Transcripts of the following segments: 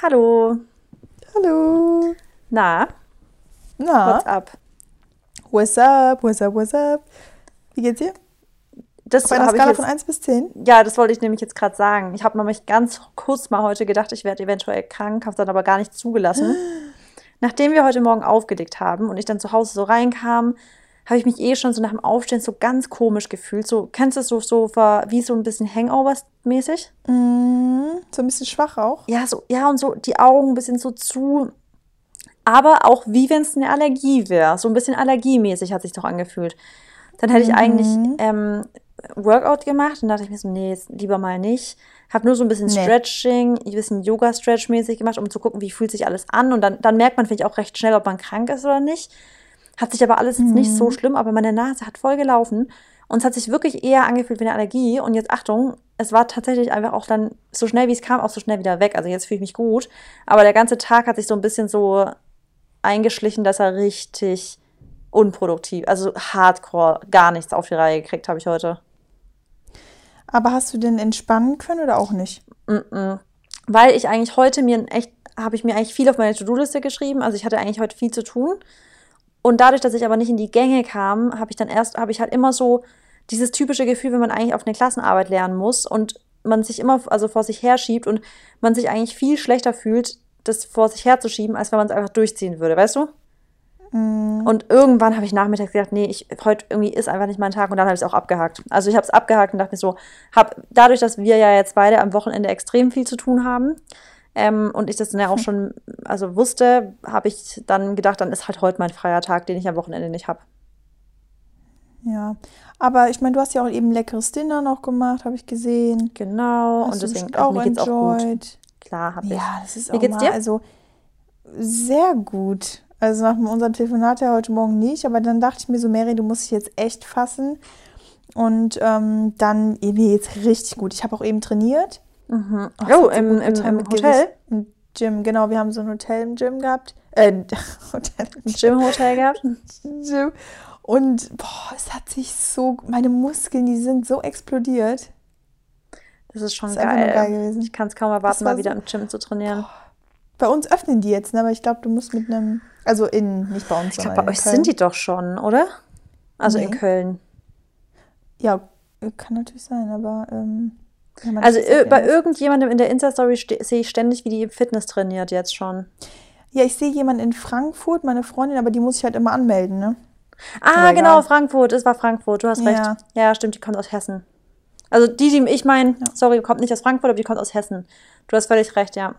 Hallo. Hallo. Na, Na, what's up? what's up, what's up, what's up? Wie geht's dir? Das Auf einer Skala jetzt, von 1 bis 10? Ja, das wollte ich nämlich jetzt gerade sagen. Ich habe nämlich ganz kurz mal heute gedacht, ich werde eventuell krank, habe dann aber gar nicht zugelassen. Nachdem wir heute Morgen aufgelegt haben und ich dann zu Hause so reinkam, habe ich mich eh schon so nach dem Aufstehen so ganz komisch gefühlt. So, kennst du es so, so wie so ein bisschen Hangovers-mäßig? Mhm. So ein bisschen schwach auch. Ja, so, ja, und so die Augen ein bisschen so zu. Aber auch wie wenn es eine Allergie wäre. So ein bisschen allergiemäßig hat sich doch angefühlt. Dann hätte ich eigentlich ähm, Workout gemacht und dachte ich mir so, nee, jetzt lieber mal nicht. Habe nur so ein bisschen Nee. Stretching, ein bisschen Yoga-Stretch-mäßig gemacht, um zu gucken, wie fühlt sich alles an. Und dann, dann merkt man, finde ich, auch recht schnell, ob man krank ist oder nicht. Hat sich aber alles jetzt nicht so schlimm, aber meine Nase hat voll gelaufen. Und es hat sich wirklich eher angefühlt wie eine Allergie. Und jetzt Achtung, es war tatsächlich einfach auch dann so schnell wie es kam, auch so schnell wieder weg. Also jetzt fühle ich mich gut. Aber der ganze Tag hat sich so ein bisschen so eingeschlichen, dass er richtig unproduktiv, also hardcore, gar nichts auf die Reihe gekriegt habe ich heute. Aber hast du denn entspannen können oder auch nicht? Weil ich eigentlich heute mir echt, habe ich mir eigentlich viel auf meine To-Do-Liste geschrieben. Also ich hatte eigentlich heute viel zu tun. Und dadurch, dass ich aber nicht in die Gänge kam, habe ich dann erst, habe ich halt immer so dieses typische Gefühl, wenn man eigentlich auf eine Klassenarbeit lernen muss und man sich immer also vor sich herschiebt und man sich eigentlich viel schlechter fühlt, das vor sich herzuschieben, als wenn man es einfach durchziehen würde, weißt du? Und irgendwann habe ich nachmittags gedacht, nee, ich, heute irgendwie ist einfach nicht mein Tag und dann habe ich es auch abgehakt. Also ich habe es abgehakt und dachte mir so, hab, dadurch, dass wir ja jetzt beide am Wochenende extrem viel zu tun haben ähm, und ich das dann ja auch schon also wusste, habe ich dann gedacht, dann ist halt heute mein freier Tag, den ich am Wochenende nicht habe. Ja. Aber ich meine, du hast ja auch eben leckeres Dinner noch gemacht, habe ich gesehen. Genau, Hast und deswegen auch mir geht's auch gut. enjoyed. Klar, habe ich. Ja, das ist Wie auch geht's mal, dir? also sehr gut. Also nach unserem Telefonat ja heute Morgen nicht, aber dann dachte ich mir so, Mary, du musst dich jetzt echt fassen. Und ähm, dann mir jetzt richtig gut. Ich habe auch eben trainiert. Mhm. Ach, Oh, im, im, im Hotel? Im Gym, genau. Wir haben so ein Hotel im Gym gehabt. Äh, Hotel im Gym-Hotel gehabt? Gym. Und boah, es hat sich so, meine Muskeln, die sind so explodiert. Das ist schon Das ist geil. geil gewesen. Ich kann es kaum erwarten, war mal wieder so- im Gym zu trainieren. Bei uns öffnen die jetzt, ne? aber ich glaube, du musst mit einem, also in, nicht bei uns, Ich glaube, bei in euch Köln. sind die doch schon, oder? Also in Nee. Köln. Ja, kann natürlich sein, aber ähm, Also bei irgendjemandem in der Insta-Story sehe ich ständig, wie die Fitness trainiert jetzt schon. Ja, ich sehe jemanden in Frankfurt, meine Freundin, aber die muss ich halt immer anmelden, ne? Ah, genau. Frankfurt. Es war Frankfurt, du hast Ja. recht. Ja, stimmt, die kommt aus Hessen. Also die, die ich meine, sorry, kommt nicht aus Frankfurt, aber die kommt aus Hessen. Du hast völlig recht, ja.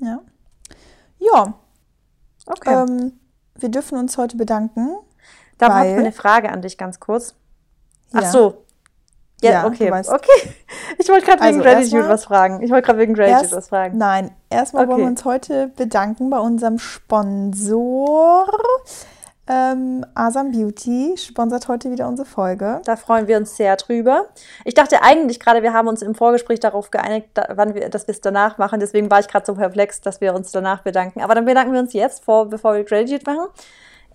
Ja. Ja, Okay. ähm, wir dürfen uns heute bedanken. da habe ich eine Frage an dich ganz kurz. Ach Ja. so. Ja, Ja, okay. Okay. Ich wollte gerade wegen Also Gratitude erstmal- was fragen. Ich wollte gerade wegen Gratitude Erst, was fragen. nein, erstmal wollen Okay. wir uns heute bedanken bei unserem Sponsor. Ähm, Asam Beauty sponsert heute wieder unsere Folge. Da freuen wir uns sehr drüber. Ich dachte eigentlich gerade, wir haben uns im Vorgespräch darauf geeinigt, da, wann wir, dass wir es danach machen. Deswegen war ich gerade so perplex, dass wir uns danach bedanken. Aber dann bedanken wir uns jetzt, vor, bevor wir Gratitude machen.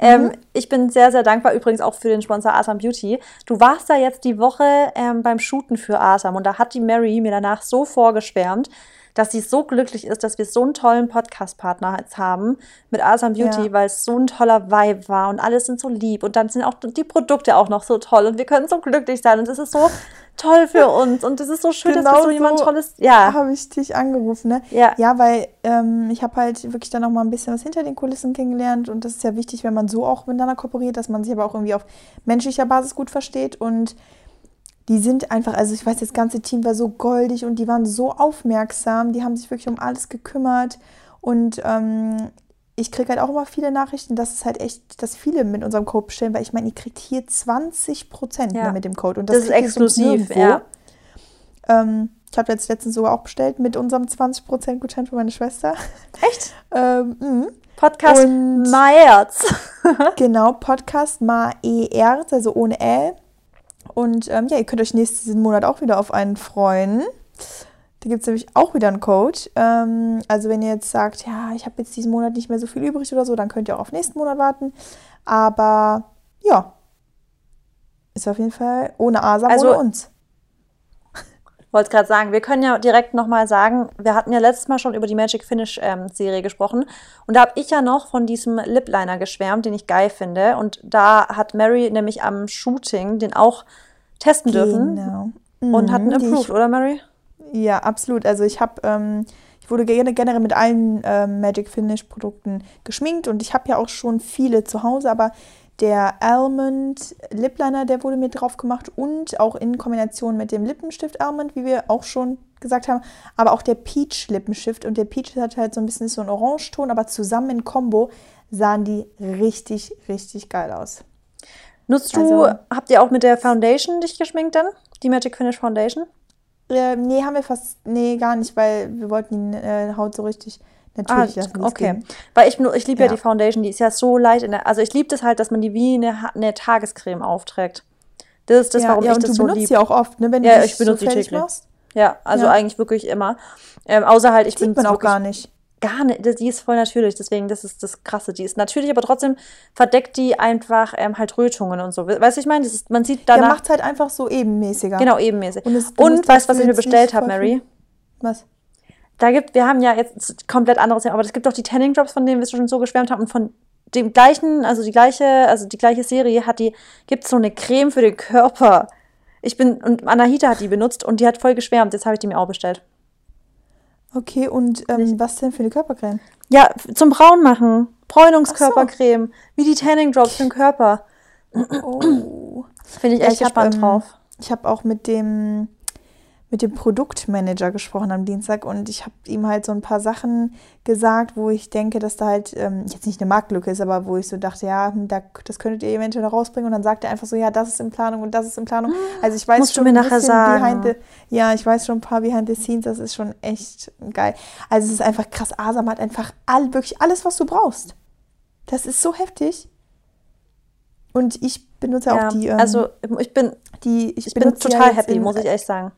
Ähm, ich bin sehr, sehr dankbar übrigens auch für den Sponsor Asam Beauty. Du warst da jetzt die Woche ähm, beim Shooten für Asam und da hat die Mary mir danach so vorgeschwärmt, dass sie so glücklich ist, dass wir so einen tollen Podcast-Partner jetzt haben mit Asam Beauty, Ja. weil es so ein toller Vibe war und alles sind so lieb und dann sind auch die Produkte auch noch so toll und wir können so glücklich sein und es ist so toll für uns und es ist so schön, dass wir Genau so jemand so Tolles, ja, Habe ich dich angerufen, ne? Ja. Ja, weil ähm, ich habe halt wirklich dann noch mal ein bisschen was hinter den Kulissen kennengelernt und das ist ja wichtig, wenn man so auch miteinander kooperiert, dass man sich aber auch irgendwie auf menschlicher Basis gut versteht und die sind einfach, also ich weiß, das ganze Team war so goldig und die waren so aufmerksam, die haben sich wirklich um alles gekümmert und ähm, ich kriege halt auch immer viele Nachrichten, dass es halt echt, dass viele mit unserem Code bestellen, weil ich meine, ihr kriegt hier 20 Prozent Ja. mit dem Code und das, ist ihr sonst exklusiv, ja. Ähm, ich habe jetzt letztens sogar auch bestellt mit unserem 20% Gutschein für meine Schwester. Echt? Ähm, mhm. Podcast Meyerz. genau, Podcast Ma ER, also ohne L. Und ähm, ja, ihr könnt euch nächsten Monat auch wieder auf einen freuen. Da gibt es nämlich auch wieder einen Code. Ähm, also wenn ihr jetzt sagt, ja, ich habe jetzt diesen Monat nicht mehr so viel übrig oder so, dann könnt ihr auch auf nächsten Monat warten. Aber ja, ist auf jeden Fall ohne Asam, Also- ohne uns. Wollte gerade sagen, wir können ja direkt nochmal sagen, wir hatten ja letztes Mal schon über die Magic Finish ähm, Serie gesprochen und da habe ich ja noch von diesem Lip Liner geschwärmt, den ich geil finde und da hat Mary nämlich am Shooting den auch testen dürfen Genau. und hat einen Mhm, ich- oder Mary? Ja, absolut. Also ich habe, ähm, ich wurde gerne- generell mit allen ähm, Magic Finish Produkten geschminkt und ich habe ja auch schon viele zu Hause, aber der Almond Lip Liner, der wurde mir drauf gemacht und auch in Kombination mit dem Lippenstift Almond, wie wir auch schon gesagt haben, aber auch der Peach Lippenstift und der Peach hat halt so ein bisschen so einen Orangeton, aber zusammen in Kombo sahen die richtig, richtig geil aus. Nutzt du, Also- habt ihr auch mit der Foundation dich geschminkt dann? Die Magic Finish Foundation? Äh, nee, haben wir fast, nee, gar nicht, weil wir wollten die äh, Haut so richtig natürlich Ah, okay. ging. Weil ich, ich liebe ja. Ja. die Foundation, die ist ja so leicht in der, also ich liebe das halt, dass man die wie eine, eine Tagescreme aufträgt. Das ist das, ja, warum ja, ich das du so benutzt liebe. sie auch oft, ne, wenn Ja, du ich benutze so täglich. machst. Ja, also Ja. eigentlich wirklich immer. Ähm, außer halt, ich bin auch gar nicht. gar nicht, die ist voll natürlich, deswegen, das ist das Krasse. Die ist natürlich, aber trotzdem verdeckt die einfach ähm, halt Rötungen und so. Weißt du, ich meine, ist, man sieht Der danach, macht halt einfach so ebenmäßiger. genau, ebenmäßig. Und, es, du Und weißt du, was ich mir bestellt habe, Mary? Was? Da gibt, wir haben ja jetzt komplett anderes, aber es gibt doch die Tanning Drops, von denen wir schon so geschwärmt haben und von dem gleichen, also die gleiche, also die gleiche Serie hat die, gibt so eine Creme für den Körper. Ich bin, und Anahita hat die benutzt und die hat voll geschwärmt. Jetzt habe ich die mir auch bestellt. Okay, und ähm, was denn für eine Körpercreme? Ja, zum Braun machen. Bräunungskörpercreme. Wie die Tanning Drops für den Körper. Oh. Finde ich Ja, echt ich hab, gespannt ähm, drauf. Ich habe auch mit dem, mit dem Produktmanager gesprochen am Dienstag und ich habe ihm halt so ein paar Sachen gesagt, wo ich denke, dass da halt ähm, jetzt nicht eine Marktlücke ist, aber wo ich so dachte, ja, hm, da, das könntet ihr eventuell noch rausbringen und dann sagt er einfach so, ja, das ist in Planung und das ist in Planung. Also ich weiß Musst du schon mir ein nachher sagen. behind the, ja, ich weiß schon ein paar behind the scenes, das ist schon echt geil. Also es ist einfach krass, Asam hat einfach all, wirklich alles, was du brauchst. Das ist so heftig. Und ich benutze Ja, auch die, ähm, also ich bin, die ich, ich bin total happy, muss ich echt sagen.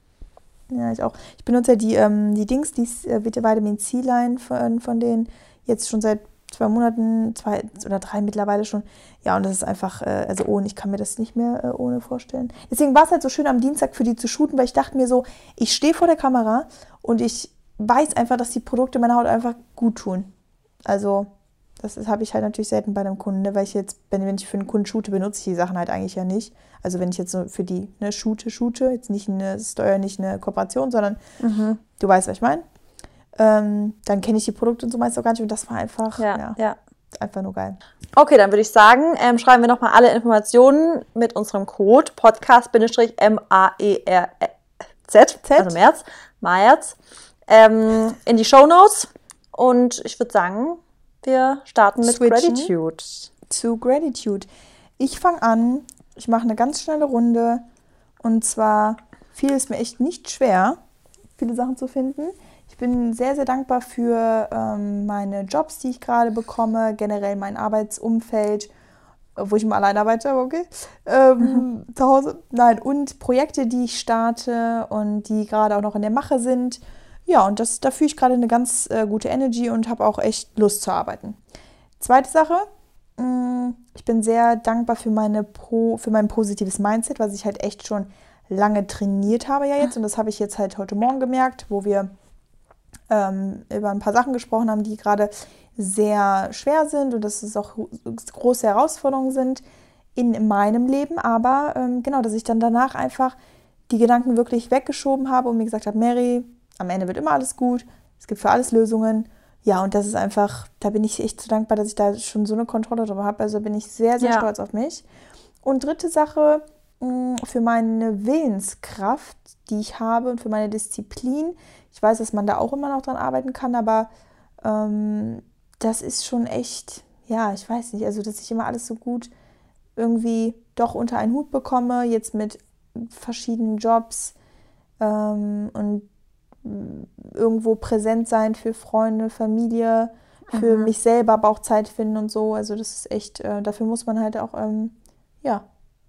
Ja, ich auch. Ich benutze ja die, ähm, die Dings, die äh, Vitamin C-Line von, von denen jetzt schon seit zwei Monaten, zwei oder drei mittlerweile schon. Ja, und das ist einfach, äh, also ohne, ich kann mir das nicht mehr äh, ohne vorstellen. Deswegen war es halt so schön am Dienstag für die zu shooten, weil ich dachte mir so, ich stehe vor der Kamera und ich weiß einfach, dass die Produkte meiner Haut einfach gut tun. Also, das habe ich halt natürlich selten bei einem Kunden, ne? weil ich jetzt, wenn, wenn ich für einen Kunden shoote, benutze ich die Sachen halt eigentlich ja nicht. Also wenn ich jetzt so für die ne, shoote, shoote, jetzt nicht eine Steuer, nicht eine Kooperation, sondern Mhm. du weißt, was ich meine. Ähm, dann kenne ich die Produkte und so meist auch gar nicht und das war einfach, Ja, ja, ja. einfach nur geil. Okay, dann würde ich sagen, ähm, schreiben wir nochmal alle Informationen mit unserem Code Podcast-M-A-E-R-Z, also März, März, ähm, in die Show Notes. Und ich würde sagen, wir starten mit Switchen. Gratitude. Zu Gratitude. Ich fange an, ich mache eine ganz schnelle Runde und zwar fiel es mir echt nicht schwer, viele Sachen zu finden. Ich bin sehr, sehr dankbar für ähm, meine Jobs, die ich gerade bekomme, generell mein Arbeitsumfeld, wo ich immer allein arbeite, aber okay, ähm, zu Hause. Nein, und Projekte, die ich starte und die gerade auch noch in der Mache sind. Ja, und das, da fühle ich gerade eine ganz äh, gute Energy und habe auch echt Lust zu arbeiten. Zweite Sache, mh, ich bin sehr dankbar für, meine Pro, für mein positives Mindset, was ich halt echt schon lange trainiert habe ja jetzt. Und das habe ich jetzt halt heute Morgen gemerkt, wo wir ähm, über ein paar Sachen gesprochen haben, die gerade sehr schwer sind und dass es auch große Herausforderungen sind in meinem Leben. Aber ähm, genau, dass ich dann danach einfach die Gedanken wirklich weggeschoben habe und mir gesagt habe, Mary, am Ende wird immer alles gut, es gibt für alles Lösungen. Ja, und das ist einfach, da bin ich echt so dankbar, dass ich da schon so eine Kontrolle darüber habe. Also bin ich sehr, sehr Ja. stolz auf mich. Und dritte Sache, mh, für meine Willenskraft, die ich habe und für meine Disziplin. Ich weiß, dass man da auch immer noch dran arbeiten kann, aber ähm, das ist schon echt, ja, ich weiß nicht, also dass ich immer alles so gut irgendwie doch unter einen Hut bekomme, jetzt mit verschiedenen Jobs ähm, und irgendwo präsent sein für Freunde, Familie, für Mhm. mich selber, aber auch Zeit finden und so. Also das ist echt, äh, dafür muss man halt auch, ähm, ja,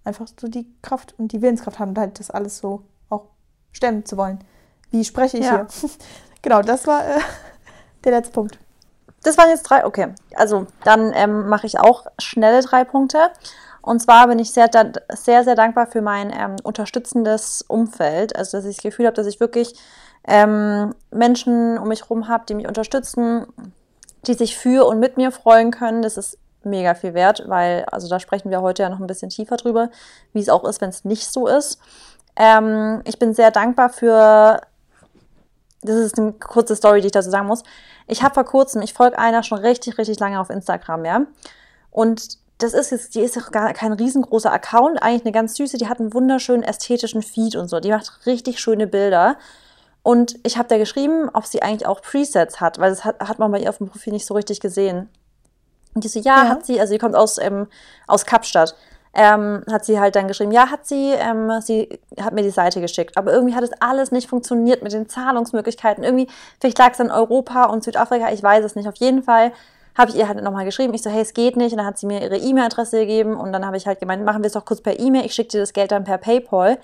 einfach so die Kraft und die Willenskraft haben, halt das alles so auch stemmen zu wollen. Wie spreche ich Ja. hier? genau, das war äh, der letzte Punkt. Das waren jetzt drei, okay. Also dann ähm, mache ich auch schnelle drei Punkte. Und zwar bin ich sehr, sehr, sehr dankbar für mein ähm, unterstützendes Umfeld. Also, dass ich das Gefühl habe, dass ich wirklich ähm, Menschen um mich herum habe, die mich unterstützen, die sich für und mit mir freuen können. Das ist mega viel wert, weil, also da sprechen wir heute ja noch ein bisschen tiefer drüber, wie es auch ist, wenn es nicht so ist. Ähm, ich bin sehr dankbar für, das ist eine kurze Story, die ich dazu sagen muss. Ich habe vor kurzem, ich folge einer schon richtig, richtig lange auf Instagram, ja. Und das ist jetzt, die ist auch gar kein riesengroßer Account, eigentlich eine ganz süße, die hat einen wunderschönen ästhetischen Feed und so. Die macht richtig schöne Bilder. Und ich habe da geschrieben, ob sie eigentlich auch Presets hat, weil das hat, hat man bei ihr auf dem Profil nicht so richtig gesehen. Und die so, ja, ja. hat sie, also sie kommt aus, ähm, aus Kapstadt. Ähm, hat sie halt dann geschrieben, ja, hat sie, ähm, sie hat mir die Seite geschickt. Aber irgendwie hat es alles nicht funktioniert mit den Zahlungsmöglichkeiten. Irgendwie, vielleicht lag es an Europa und Südafrika, ich weiß es nicht. Auf jeden Fall habe ich ihr halt nochmal geschrieben. Ich so, hey, es geht nicht. Und dann hat sie mir ihre E-Mail-Adresse gegeben. Und dann habe ich halt gemeint, machen wir es doch kurz per E-Mail. Ich schicke dir das Geld dann per PayPal.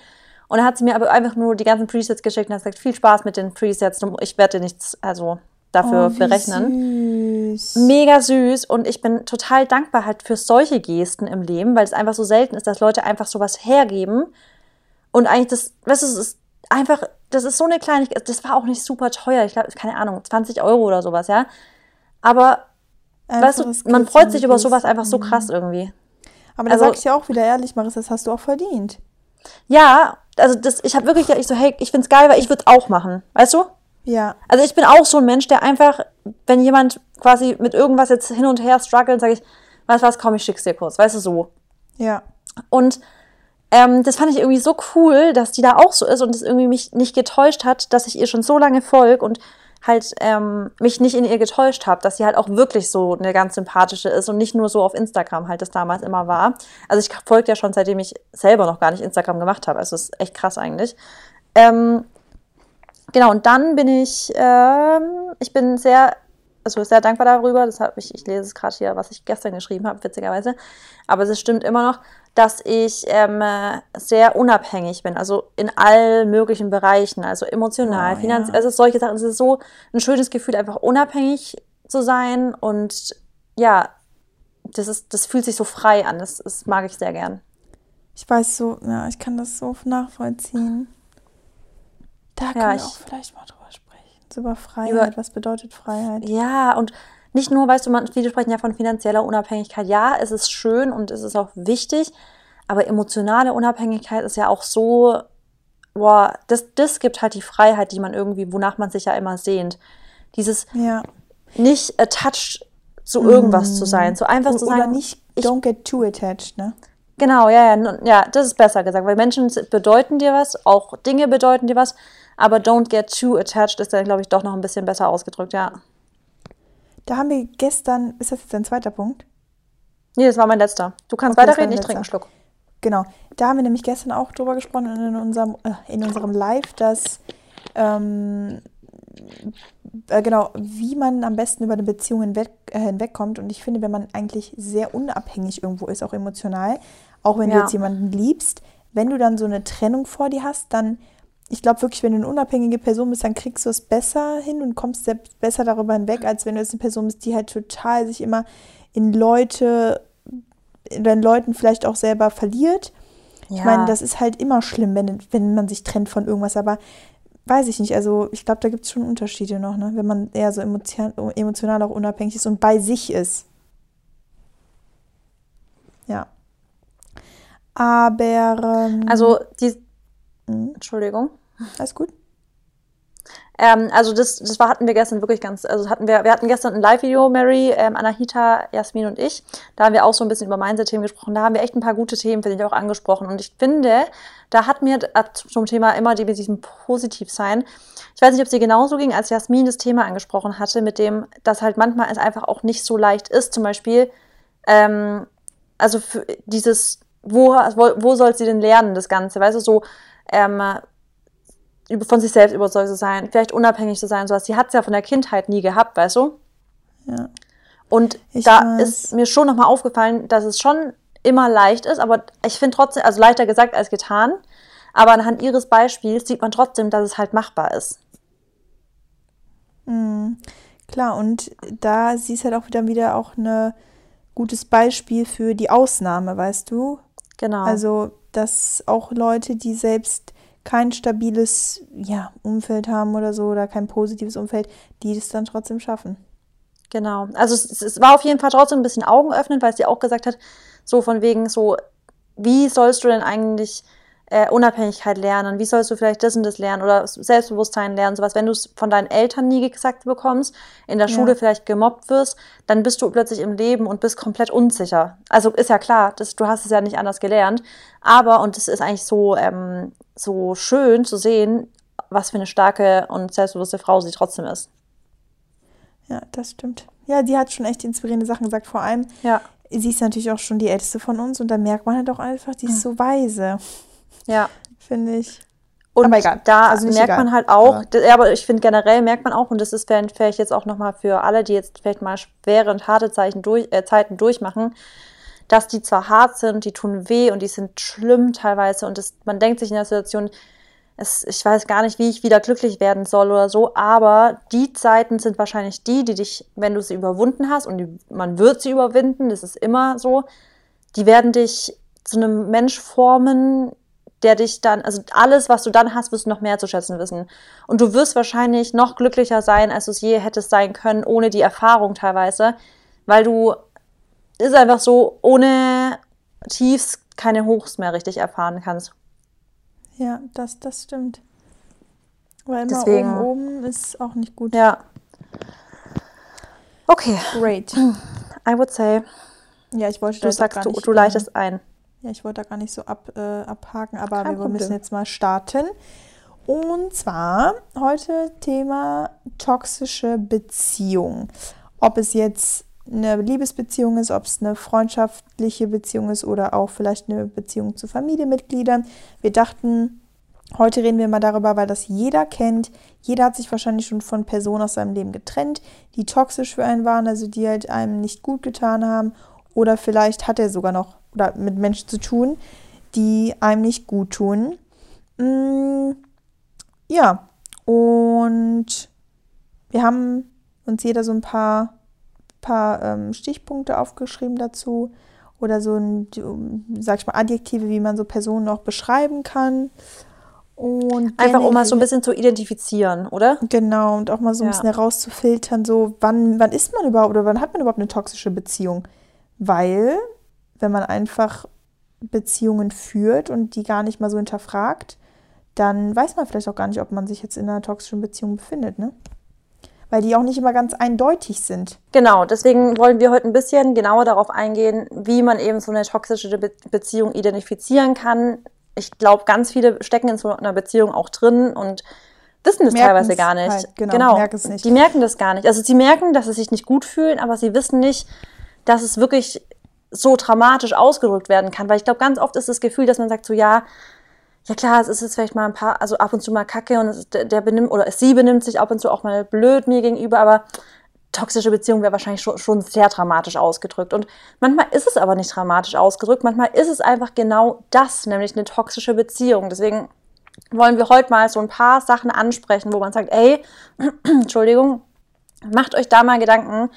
Und dann hat sie mir aber einfach nur die ganzen Presets geschickt und hat gesagt, viel Spaß mit den Presets. Ich werde dir nichts, also dafür oh, berechnen. Süß. Mega süß und ich bin total dankbar halt für solche Gesten im Leben, weil es einfach so selten ist, dass Leute einfach sowas hergeben und eigentlich das, weißt du, es ist einfach, das ist so eine Kleinigkeit, das war auch nicht super teuer, ich glaube, keine Ahnung, 20 Euro oder sowas, ja, aber einfach weißt du, man freut sich über sowas einfach so krass irgendwie. Aber da also, sag ich ja auch wieder ehrlich, Marissa, das hast du auch verdient. Ja, also das, ich habe wirklich, ich so, hey, ich find's geil, weil ich würde es auch machen, weißt du? Ja. Also ich bin auch so ein Mensch, der einfach, wenn jemand quasi mit irgendwas jetzt hin und her struggelt, sage ich, weißt du was, komm, ich schick's dir kurz, weißt du, so. Ja. Und ähm, das fand ich irgendwie so cool, dass die da auch so ist und es irgendwie mich nicht getäuscht hat, dass ich ihr schon so lange folge und halt ähm, mich nicht in ihr getäuscht habe, dass sie halt auch wirklich so eine ganz sympathische ist und nicht nur so auf Instagram halt das damals immer war. Also ich folge ja schon seitdem ich selber noch gar nicht Instagram gemacht habe. Also es ist echt krass eigentlich. Ähm, genau, und dann bin ich, ähm, ich bin sehr, also sehr dankbar darüber, das habe ich, ich lese es gerade hier, was ich gestern geschrieben habe, witzigerweise, aber es stimmt immer noch, dass ich ähm, sehr unabhängig bin, also in allen möglichen Bereichen, also emotional, oh, finanziell, ja. also solche Sachen. Es ist so ein schönes Gefühl, einfach unabhängig zu sein und ja, das, ist, das fühlt sich so frei an, das, das mag ich sehr gern. Ich weiß so, ja, ich kann das so nachvollziehen. Da ja, können wir auch vielleicht mal drüber sprechen. Über Freiheit. Über, was bedeutet Freiheit? Ja, und nicht nur, weißt du, man, viele sprechen ja von finanzieller Unabhängigkeit. Ja, es ist schön und es ist auch wichtig, aber emotionale Unabhängigkeit ist ja auch so, boah, das, das gibt halt die Freiheit, die man irgendwie, wonach man sich ja immer sehnt. Dieses ja. nicht attached zu irgendwas mm. zu sein, so einfach zu sein. Oder nicht, don't get too attached, ne? Genau, ja, ja, ja, das ist besser gesagt, weil Menschen bedeuten dir was, auch Dinge bedeuten dir was, aber don't get too attached ist dann, glaube ich, doch noch ein bisschen besser ausgedrückt, ja. Da haben wir gestern, ist das jetzt dein zweiter Punkt? Nee, das war mein letzter. Du kannst okay, weiterreden, ich trinke einen Schluck. Genau, da haben wir nämlich gestern auch drüber gesprochen in unserem, äh, in unserem Live, dass ähm, äh, genau, wie man am besten über eine Beziehung hinweg, äh, hinwegkommt. Und ich finde, wenn man eigentlich sehr unabhängig irgendwo ist, auch emotional, auch wenn ja. du jetzt jemanden liebst, wenn du dann so eine Trennung vor dir hast, dann, ich glaube wirklich, wenn du eine unabhängige Person bist, dann kriegst du es besser hin und kommst selbst besser darüber hinweg, als wenn du jetzt eine Person bist, die halt total sich immer in Leute, in den Leuten vielleicht auch selber verliert. Ja. Ich meine, das ist halt immer schlimm, wenn, wenn man sich trennt von irgendwas, aber weiß ich nicht. Also ich glaube, da gibt es schon Unterschiede noch, ne? wenn man eher so emotion, emotional auch unabhängig ist und bei sich ist. Ja. Aber. Ähm, also, die. Hm? Entschuldigung. Alles gut. Ähm, also das, das war, hatten wir gestern wirklich ganz, also hatten wir, wir hatten gestern ein Live-Video, Mary, ähm, Anahita, Jasmin und ich. Da haben wir auch so ein bisschen über Mindset-Themen gesprochen. Da haben wir echt ein paar gute Themen, finde ich, auch angesprochen. Und ich finde, da hat mir zum Thema immer die diesem Positivsein, ich weiß nicht, ob es dir genauso ging, als Jasmin das Thema angesprochen hatte, mit dem, dass halt manchmal es einfach auch nicht so leicht ist, zum Beispiel, ähm, also dieses, wo, wo, wo soll sie denn lernen, das Ganze, weißt du, so, ähm, von sich selbst überzeugt zu sein, vielleicht unabhängig zu sein, sowas. Sie hat es ja von der Kindheit nie gehabt, weißt du? Ja. Und ich da weiß. ist mir schon nochmal aufgefallen, dass es schon immer leicht ist, aber ich finde trotzdem, also leichter gesagt als getan, aber anhand ihres Beispiels sieht man trotzdem, dass es halt machbar ist. Mhm. Klar, und da siehst halt auch wieder wieder auch eine gutes Beispiel für die Ausnahme, weißt du? Genau. Also, dass auch Leute, die selbst kein stabiles ja, Umfeld haben oder so oder kein positives Umfeld, die das dann trotzdem schaffen. Genau. Also es, es war auf jeden Fall trotzdem ein bisschen Augen öffnen, weil sie auch gesagt hat, so von wegen so, wie sollst du denn eigentlich äh, Unabhängigkeit lernen? Wie sollst du vielleicht das und das lernen oder Selbstbewusstsein lernen? Sowas, wenn du es von deinen Eltern nie gesagt bekommst, in der Schule vielleicht gemobbt wirst, dann bist du plötzlich im Leben und bist komplett unsicher. Also ist ja klar, das, du hast es ja nicht anders gelernt. Aber, und es ist eigentlich so, ähm, so schön zu sehen, was für eine starke und selbstbewusste Frau sie trotzdem ist. Ja, das stimmt. Ja, die hat schon echt inspirierende Sachen gesagt. Vor allem, ja. sie ist natürlich auch schon die älteste von uns und da merkt man halt auch einfach, die ist so weise. Ja. Finde ich. Und aber egal. da also merkt egal. man halt auch, ja. aber ich finde generell merkt man auch, und das ist vielleicht jetzt auch nochmal für alle, die jetzt vielleicht mal schwere und harte Zeichen durch, äh, Zeiten durchmachen, dass die zwar hart sind, die tun weh und die sind schlimm teilweise und das, man denkt sich in der Situation, es, ich weiß gar nicht, wie ich wieder glücklich werden soll oder so, aber die Zeiten sind wahrscheinlich die, die dich, wenn du sie überwunden hast und die, man wird sie überwinden, das ist immer so, die werden dich zu einem Mensch formen, der dich dann, also alles, was du dann hast, wirst du noch mehr zu schätzen wissen. Und du wirst wahrscheinlich noch glücklicher sein, als du es je hättest sein können, ohne die Erfahrung teilweise, weil du, ist einfach so, ohne Tiefs keine Hochs mehr richtig erfahren kannst. Ja, das, das stimmt. Weil immer Deswegen, oben, oben ist auch nicht gut. Ja. Okay. Great. I would say. Ja, ich wollte Du sagst, du, du leitest ein. Ja, ich wollte da gar nicht so ab, äh, abhaken, aber Kein wir Problem. müssen jetzt mal starten. Und zwar heute Thema toxische Beziehung. Ob es jetzt eine Liebesbeziehung ist, ob es eine freundschaftliche Beziehung ist oder auch vielleicht eine Beziehung zu Familienmitgliedern. Wir dachten, heute reden wir mal darüber, weil das jeder kennt. Jeder hat sich wahrscheinlich schon von Personen aus seinem Leben getrennt, die toxisch für einen waren, also die halt einem nicht gut getan haben. Oder vielleicht hat er sogar noch oder mit Menschen zu tun, die einem nicht gut tun. Mm, ja, und wir haben uns jeder so ein paar, paar ähm, Stichpunkte aufgeschrieben dazu oder so ein, sag ich mal, Adjektive, wie man so Personen auch beschreiben kann. Und Einfach um mal so ein bisschen zu identifizieren, oder? Genau, und auch mal so ein ja. bisschen herauszufiltern, so wann, wann ist man überhaupt oder wann hat man überhaupt eine toxische Beziehung? Weil wenn man einfach Beziehungen führt und die gar nicht mal so hinterfragt, dann weiß man vielleicht auch gar nicht, ob man sich jetzt in einer toxischen Beziehung befindet, ne? Weil die auch nicht immer ganz eindeutig sind. Genau, deswegen wollen wir heute ein bisschen genauer darauf eingehen, wie man eben so eine toxische Be Beziehung identifizieren kann. Ich glaube, ganz viele stecken in so einer Beziehung auch drin und wissen das Merken's teilweise gar nicht. Halt, genau, genau. Merken nicht. Die merken das gar nicht. Also sie merken, dass sie sich nicht gut fühlen, aber sie wissen nicht, dass es wirklich so dramatisch ausgedrückt werden kann. Weil ich glaube, ganz oft ist das Gefühl, dass man sagt so, ja, ja klar, es ist jetzt vielleicht mal ein paar, also ab und zu mal Kacke und ist, der, der benimmt, oder sie benimmt sich ab und zu auch mal blöd mir gegenüber, aber toxische Beziehung wäre wahrscheinlich schon, schon sehr dramatisch ausgedrückt. Und manchmal ist es aber nicht dramatisch ausgedrückt, manchmal ist es einfach genau das, nämlich eine toxische Beziehung. Deswegen wollen wir heute mal so ein paar Sachen ansprechen, wo man sagt, ey, Entschuldigung, macht euch da mal Gedanken,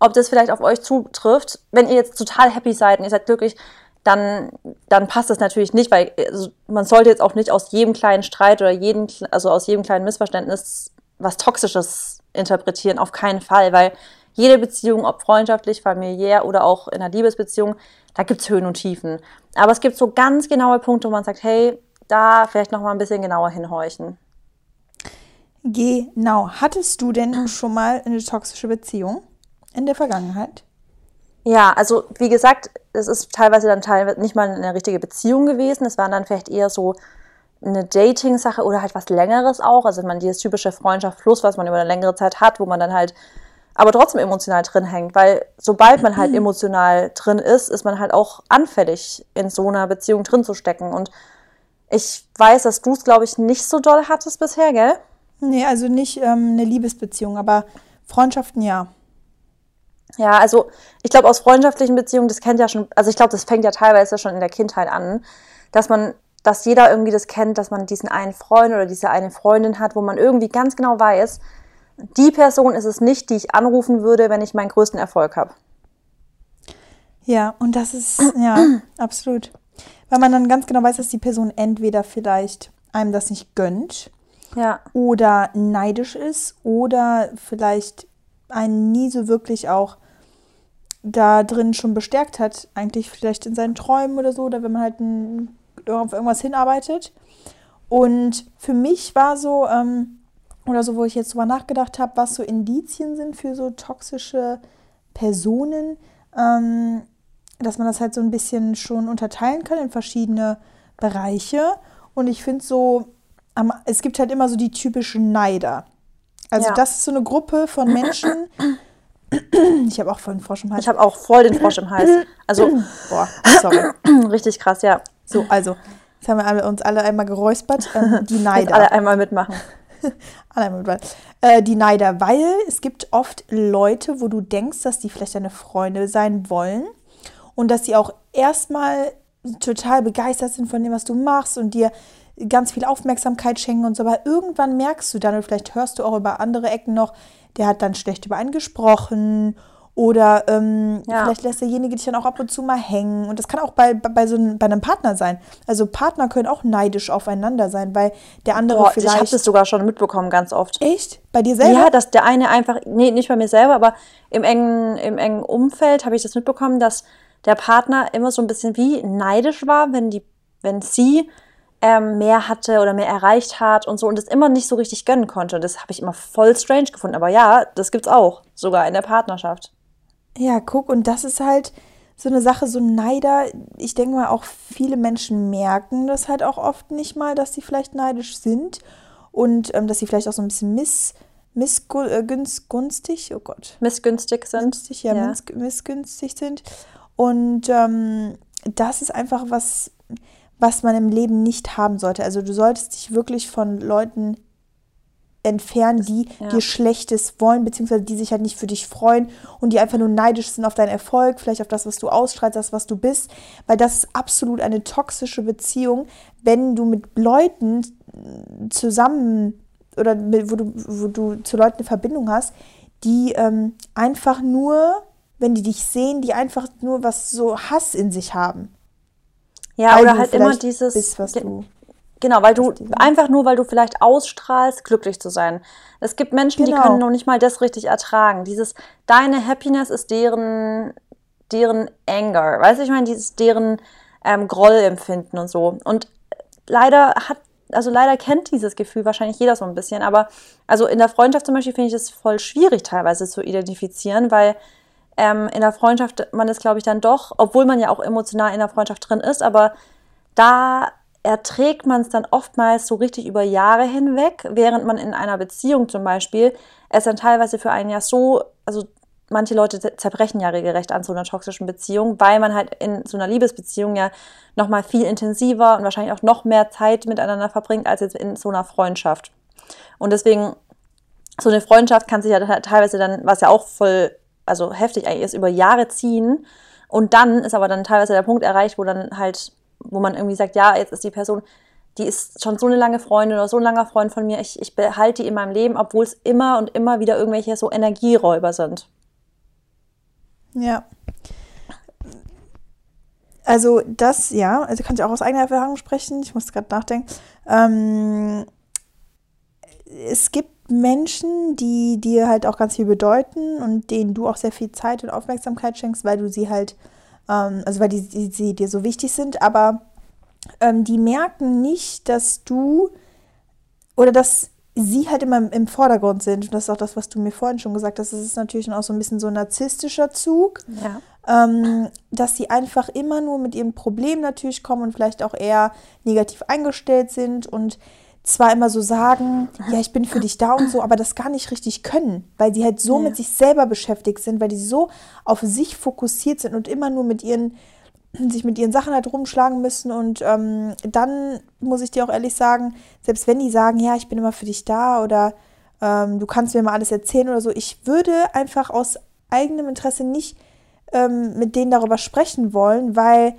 ob das vielleicht auf euch zutrifft. Wenn ihr jetzt total happy seid und ihr seid glücklich, dann, dann passt das natürlich nicht, weil also man sollte jetzt auch nicht aus jedem kleinen Streit oder jedem, also aus jedem kleinen Missverständnis was Toxisches interpretieren, auf keinen Fall, weil jede Beziehung, ob freundschaftlich, familiär oder auch in einer Liebesbeziehung, da gibt es Höhen und Tiefen. Aber es gibt so ganz genaue Punkte, wo man sagt, hey, da vielleicht noch mal ein bisschen genauer hinhorchen. Genau. Hattest du denn schon mal eine toxische Beziehung? In der Vergangenheit? Ja, also wie gesagt, es ist teilweise dann teilweise nicht mal eine richtige Beziehung gewesen. Es war dann vielleicht eher so eine Dating-Sache oder halt was Längeres auch. Also man dieses typische Freundschaft plus, was man über eine längere Zeit hat, wo man dann halt aber trotzdem emotional drin hängt, weil sobald man halt emotional drin ist, ist man halt auch anfällig, in so einer Beziehung drin zu stecken. Und ich weiß, dass du es, glaube ich, nicht so doll hattest bisher, gell? Nee, also nicht ähm, eine Liebesbeziehung, aber Freundschaften ja. Ja, also ich glaube, aus freundschaftlichen Beziehungen, das kennt ja schon, also ich glaube, das fängt ja teilweise schon in der Kindheit an, dass man, dass jeder irgendwie das kennt, dass man diesen einen Freund oder diese eine Freundin hat, wo man irgendwie ganz genau weiß, die Person ist es nicht, die ich anrufen würde, wenn ich meinen größten Erfolg habe. Ja, und das ist, ja, absolut. Weil man dann ganz genau weiß, dass die Person entweder vielleicht einem das nicht gönnt Ja. oder neidisch ist oder vielleicht einen nie so wirklich auch da drin schon bestärkt hat, eigentlich vielleicht in seinen Träumen oder so, oder wenn man halt ein, auf irgendwas hinarbeitet. Und für mich war so, ähm, oder so, wo ich jetzt drüber nachgedacht habe, was so Indizien sind für so toxische Personen, ähm, dass man das halt so ein bisschen schon unterteilen kann in verschiedene Bereiche. Und ich finde so, es gibt halt immer so die typischen Neider. Also Ja. das ist so eine Gruppe von Menschen. Ich habe auch voll einen Frosch im Hals. Ich habe auch voll den Frosch im Hals. Also, Boah, sorry. richtig krass, ja. So, also, jetzt haben wir uns alle einmal geräuspert. Ähm, die Jetzt Neider. alle einmal mitmachen. Alle einmal mit äh, die Neider, weil es gibt oft Leute, wo du denkst, dass die vielleicht deine Freunde sein wollen und dass sie auch erstmal total begeistert sind von dem, was du machst und dir ganz viel Aufmerksamkeit schenken und so. Aber irgendwann merkst du dann, und vielleicht hörst du auch über andere Ecken noch, der hat dann schlecht über einen gesprochen oder ähm, Ja. vielleicht lässt derjenige dich dann auch ab und zu mal hängen. Und das kann auch bei, bei, so einem, bei einem Partner sein. Also Partner können auch neidisch aufeinander sein, weil der andere Boah, ich habe vielleicht... das sogar schon mitbekommen, ganz oft. Echt? Bei dir selber? Ja, dass der eine einfach, nee, nicht bei mir selber, aber im engen, im engen Umfeld habe ich das mitbekommen, dass der Partner immer so ein bisschen wie neidisch war, wenn die, wenn sie ähm, mehr hatte oder mehr erreicht hat und so und das immer nicht so richtig gönnen konnte. Das habe ich immer voll strange gefunden. Aber ja, das gibt's auch, sogar in der Partnerschaft. Ja, guck, und das ist halt so eine Sache, so Neider. Ich denke mal, auch viele Menschen merken das halt auch oft nicht mal, dass sie vielleicht neidisch sind und ähm, dass sie vielleicht auch so ein bisschen miss, missgünstig, oh Gott, Missgünstig sind. günstig, ja, Miss, missgünstig sind. Und ähm, das ist einfach was, was man im Leben nicht haben sollte. Also du solltest dich wirklich von Leuten entfernen, die ja. dir Schlechtes wollen, beziehungsweise die sich halt nicht für dich freuen und die einfach nur neidisch sind auf deinen Erfolg, vielleicht auf das, was du ausstrahlst, das, was du bist, weil das ist absolut eine toxische Beziehung, wenn du mit Leuten zusammen oder wo, du, wo du zu Leuten eine Verbindung hast, die ähm, einfach nur, wenn die dich sehen, die einfach nur was so Hass in sich haben. Ja, Weil oder halt immer dieses. bist, was du Genau, weil du die einfach nur, weil du vielleicht ausstrahlst, glücklich zu sein. Es gibt Menschen, die Genau. können noch nicht mal das richtig ertragen. Dieses, deine Happiness ist deren, deren Anger. Weißt du, ich meine, dieses, deren ähm, Grollempfinden und so. Und leider hat, also leider kennt dieses Gefühl wahrscheinlich jeder so ein bisschen. Aber also in der Freundschaft zum Beispiel finde ich es voll schwierig teilweise zu identifizieren, weil ähm, in der Freundschaft man ist, glaube ich, dann doch, obwohl man ja auch emotional in der Freundschaft drin ist, aber da erträgt man es dann oftmals so richtig über Jahre hinweg, während man in einer Beziehung zum Beispiel es dann teilweise für einen ja so, also manche Leute zerbrechen ja regelrecht an so einer toxischen Beziehung, weil man halt in so einer Liebesbeziehung ja nochmal viel intensiver und wahrscheinlich auch noch mehr Zeit miteinander verbringt als jetzt in so einer Freundschaft. Und deswegen, so eine Freundschaft kann sich ja teilweise dann, was ja auch voll, also heftig eigentlich ist, über Jahre ziehen. Und dann ist aber dann teilweise der Punkt erreicht, wo dann halt, wo man irgendwie sagt, ja, jetzt ist die Person, die ist schon so eine lange Freundin oder so ein langer Freund von mir, ich, ich behalte die in meinem Leben, obwohl es immer und immer wieder irgendwelche so Energieräuber sind. Ja. Also das, ja, also kann ich auch aus eigener Erfahrung sprechen. Ich muss gerade nachdenken. Ähm, es gibt Menschen, die dir halt auch ganz viel bedeuten und denen du auch sehr viel Zeit und Aufmerksamkeit schenkst, weil du sie halt, ähm, also weil die, die, sie dir so wichtig sind, aber ähm, die merken nicht, dass du oder dass sie halt immer im, im Vordergrund sind. Und das ist auch das, was du mir vorhin schon gesagt hast. Das ist natürlich auch so ein bisschen so ein narzisstischer Zug Ja. ähm, dass sie einfach immer nur mit ihrem Problem natürlich kommen und vielleicht auch eher negativ eingestellt sind und zwar immer so sagen, ja, ich bin für dich da und so, aber das gar nicht richtig können, weil sie halt so Ja. mit sich selber beschäftigt sind, weil die so auf sich fokussiert sind und immer nur mit ihren sich mit ihren Sachen halt rumschlagen müssen und ähm, dann muss ich dir auch ehrlich sagen, selbst wenn die sagen, ja, ich bin immer für dich da oder ähm, du kannst mir mal alles erzählen oder so, ich würde einfach aus eigenem Interesse nicht ähm, mit denen darüber sprechen wollen, weil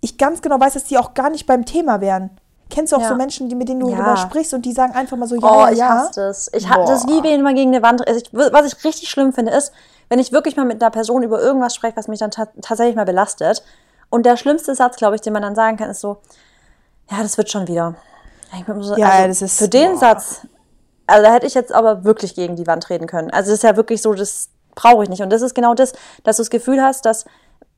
ich ganz genau weiß, dass die auch gar nicht beim Thema wären. Kennst du auch Ja. so Menschen, die, mit denen du Ja. darüber sprichst und die sagen einfach mal so, ja, Oh, ja, ich ja. hasse das. Ich hasse das wie wenn man gegen eine Wand. Also ich, was ich richtig schlimm finde, ist, wenn ich wirklich mal mit einer Person über irgendwas spreche, was mich dann ta tatsächlich mal belastet. Und der schlimmste Satz, glaube ich, den man dann sagen kann, ist so, ja, das wird schon wieder. So, Ja, also das ist- für den boah. Satz, also da hätte ich jetzt aber wirklich gegen die Wand treten können. Also das ist ja wirklich so, das brauche ich nicht. Und das ist genau das, dass du das Gefühl hast, dass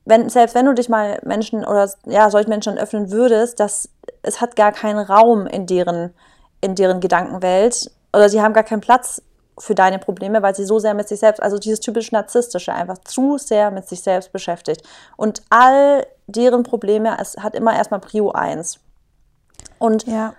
wenn, selbst wenn du dich mal Menschen oder ja, solchen Menschen öffnen würdest, dass es hat gar keinen Raum in deren, in deren Gedankenwelt oder sie haben gar keinen Platz für deine Probleme, weil sie so sehr mit sich selbst, also dieses typisch Narzisstische, einfach zu sehr mit sich selbst beschäftigt. Und all deren Probleme, es hat immer erstmal Prio 1. Und Ja.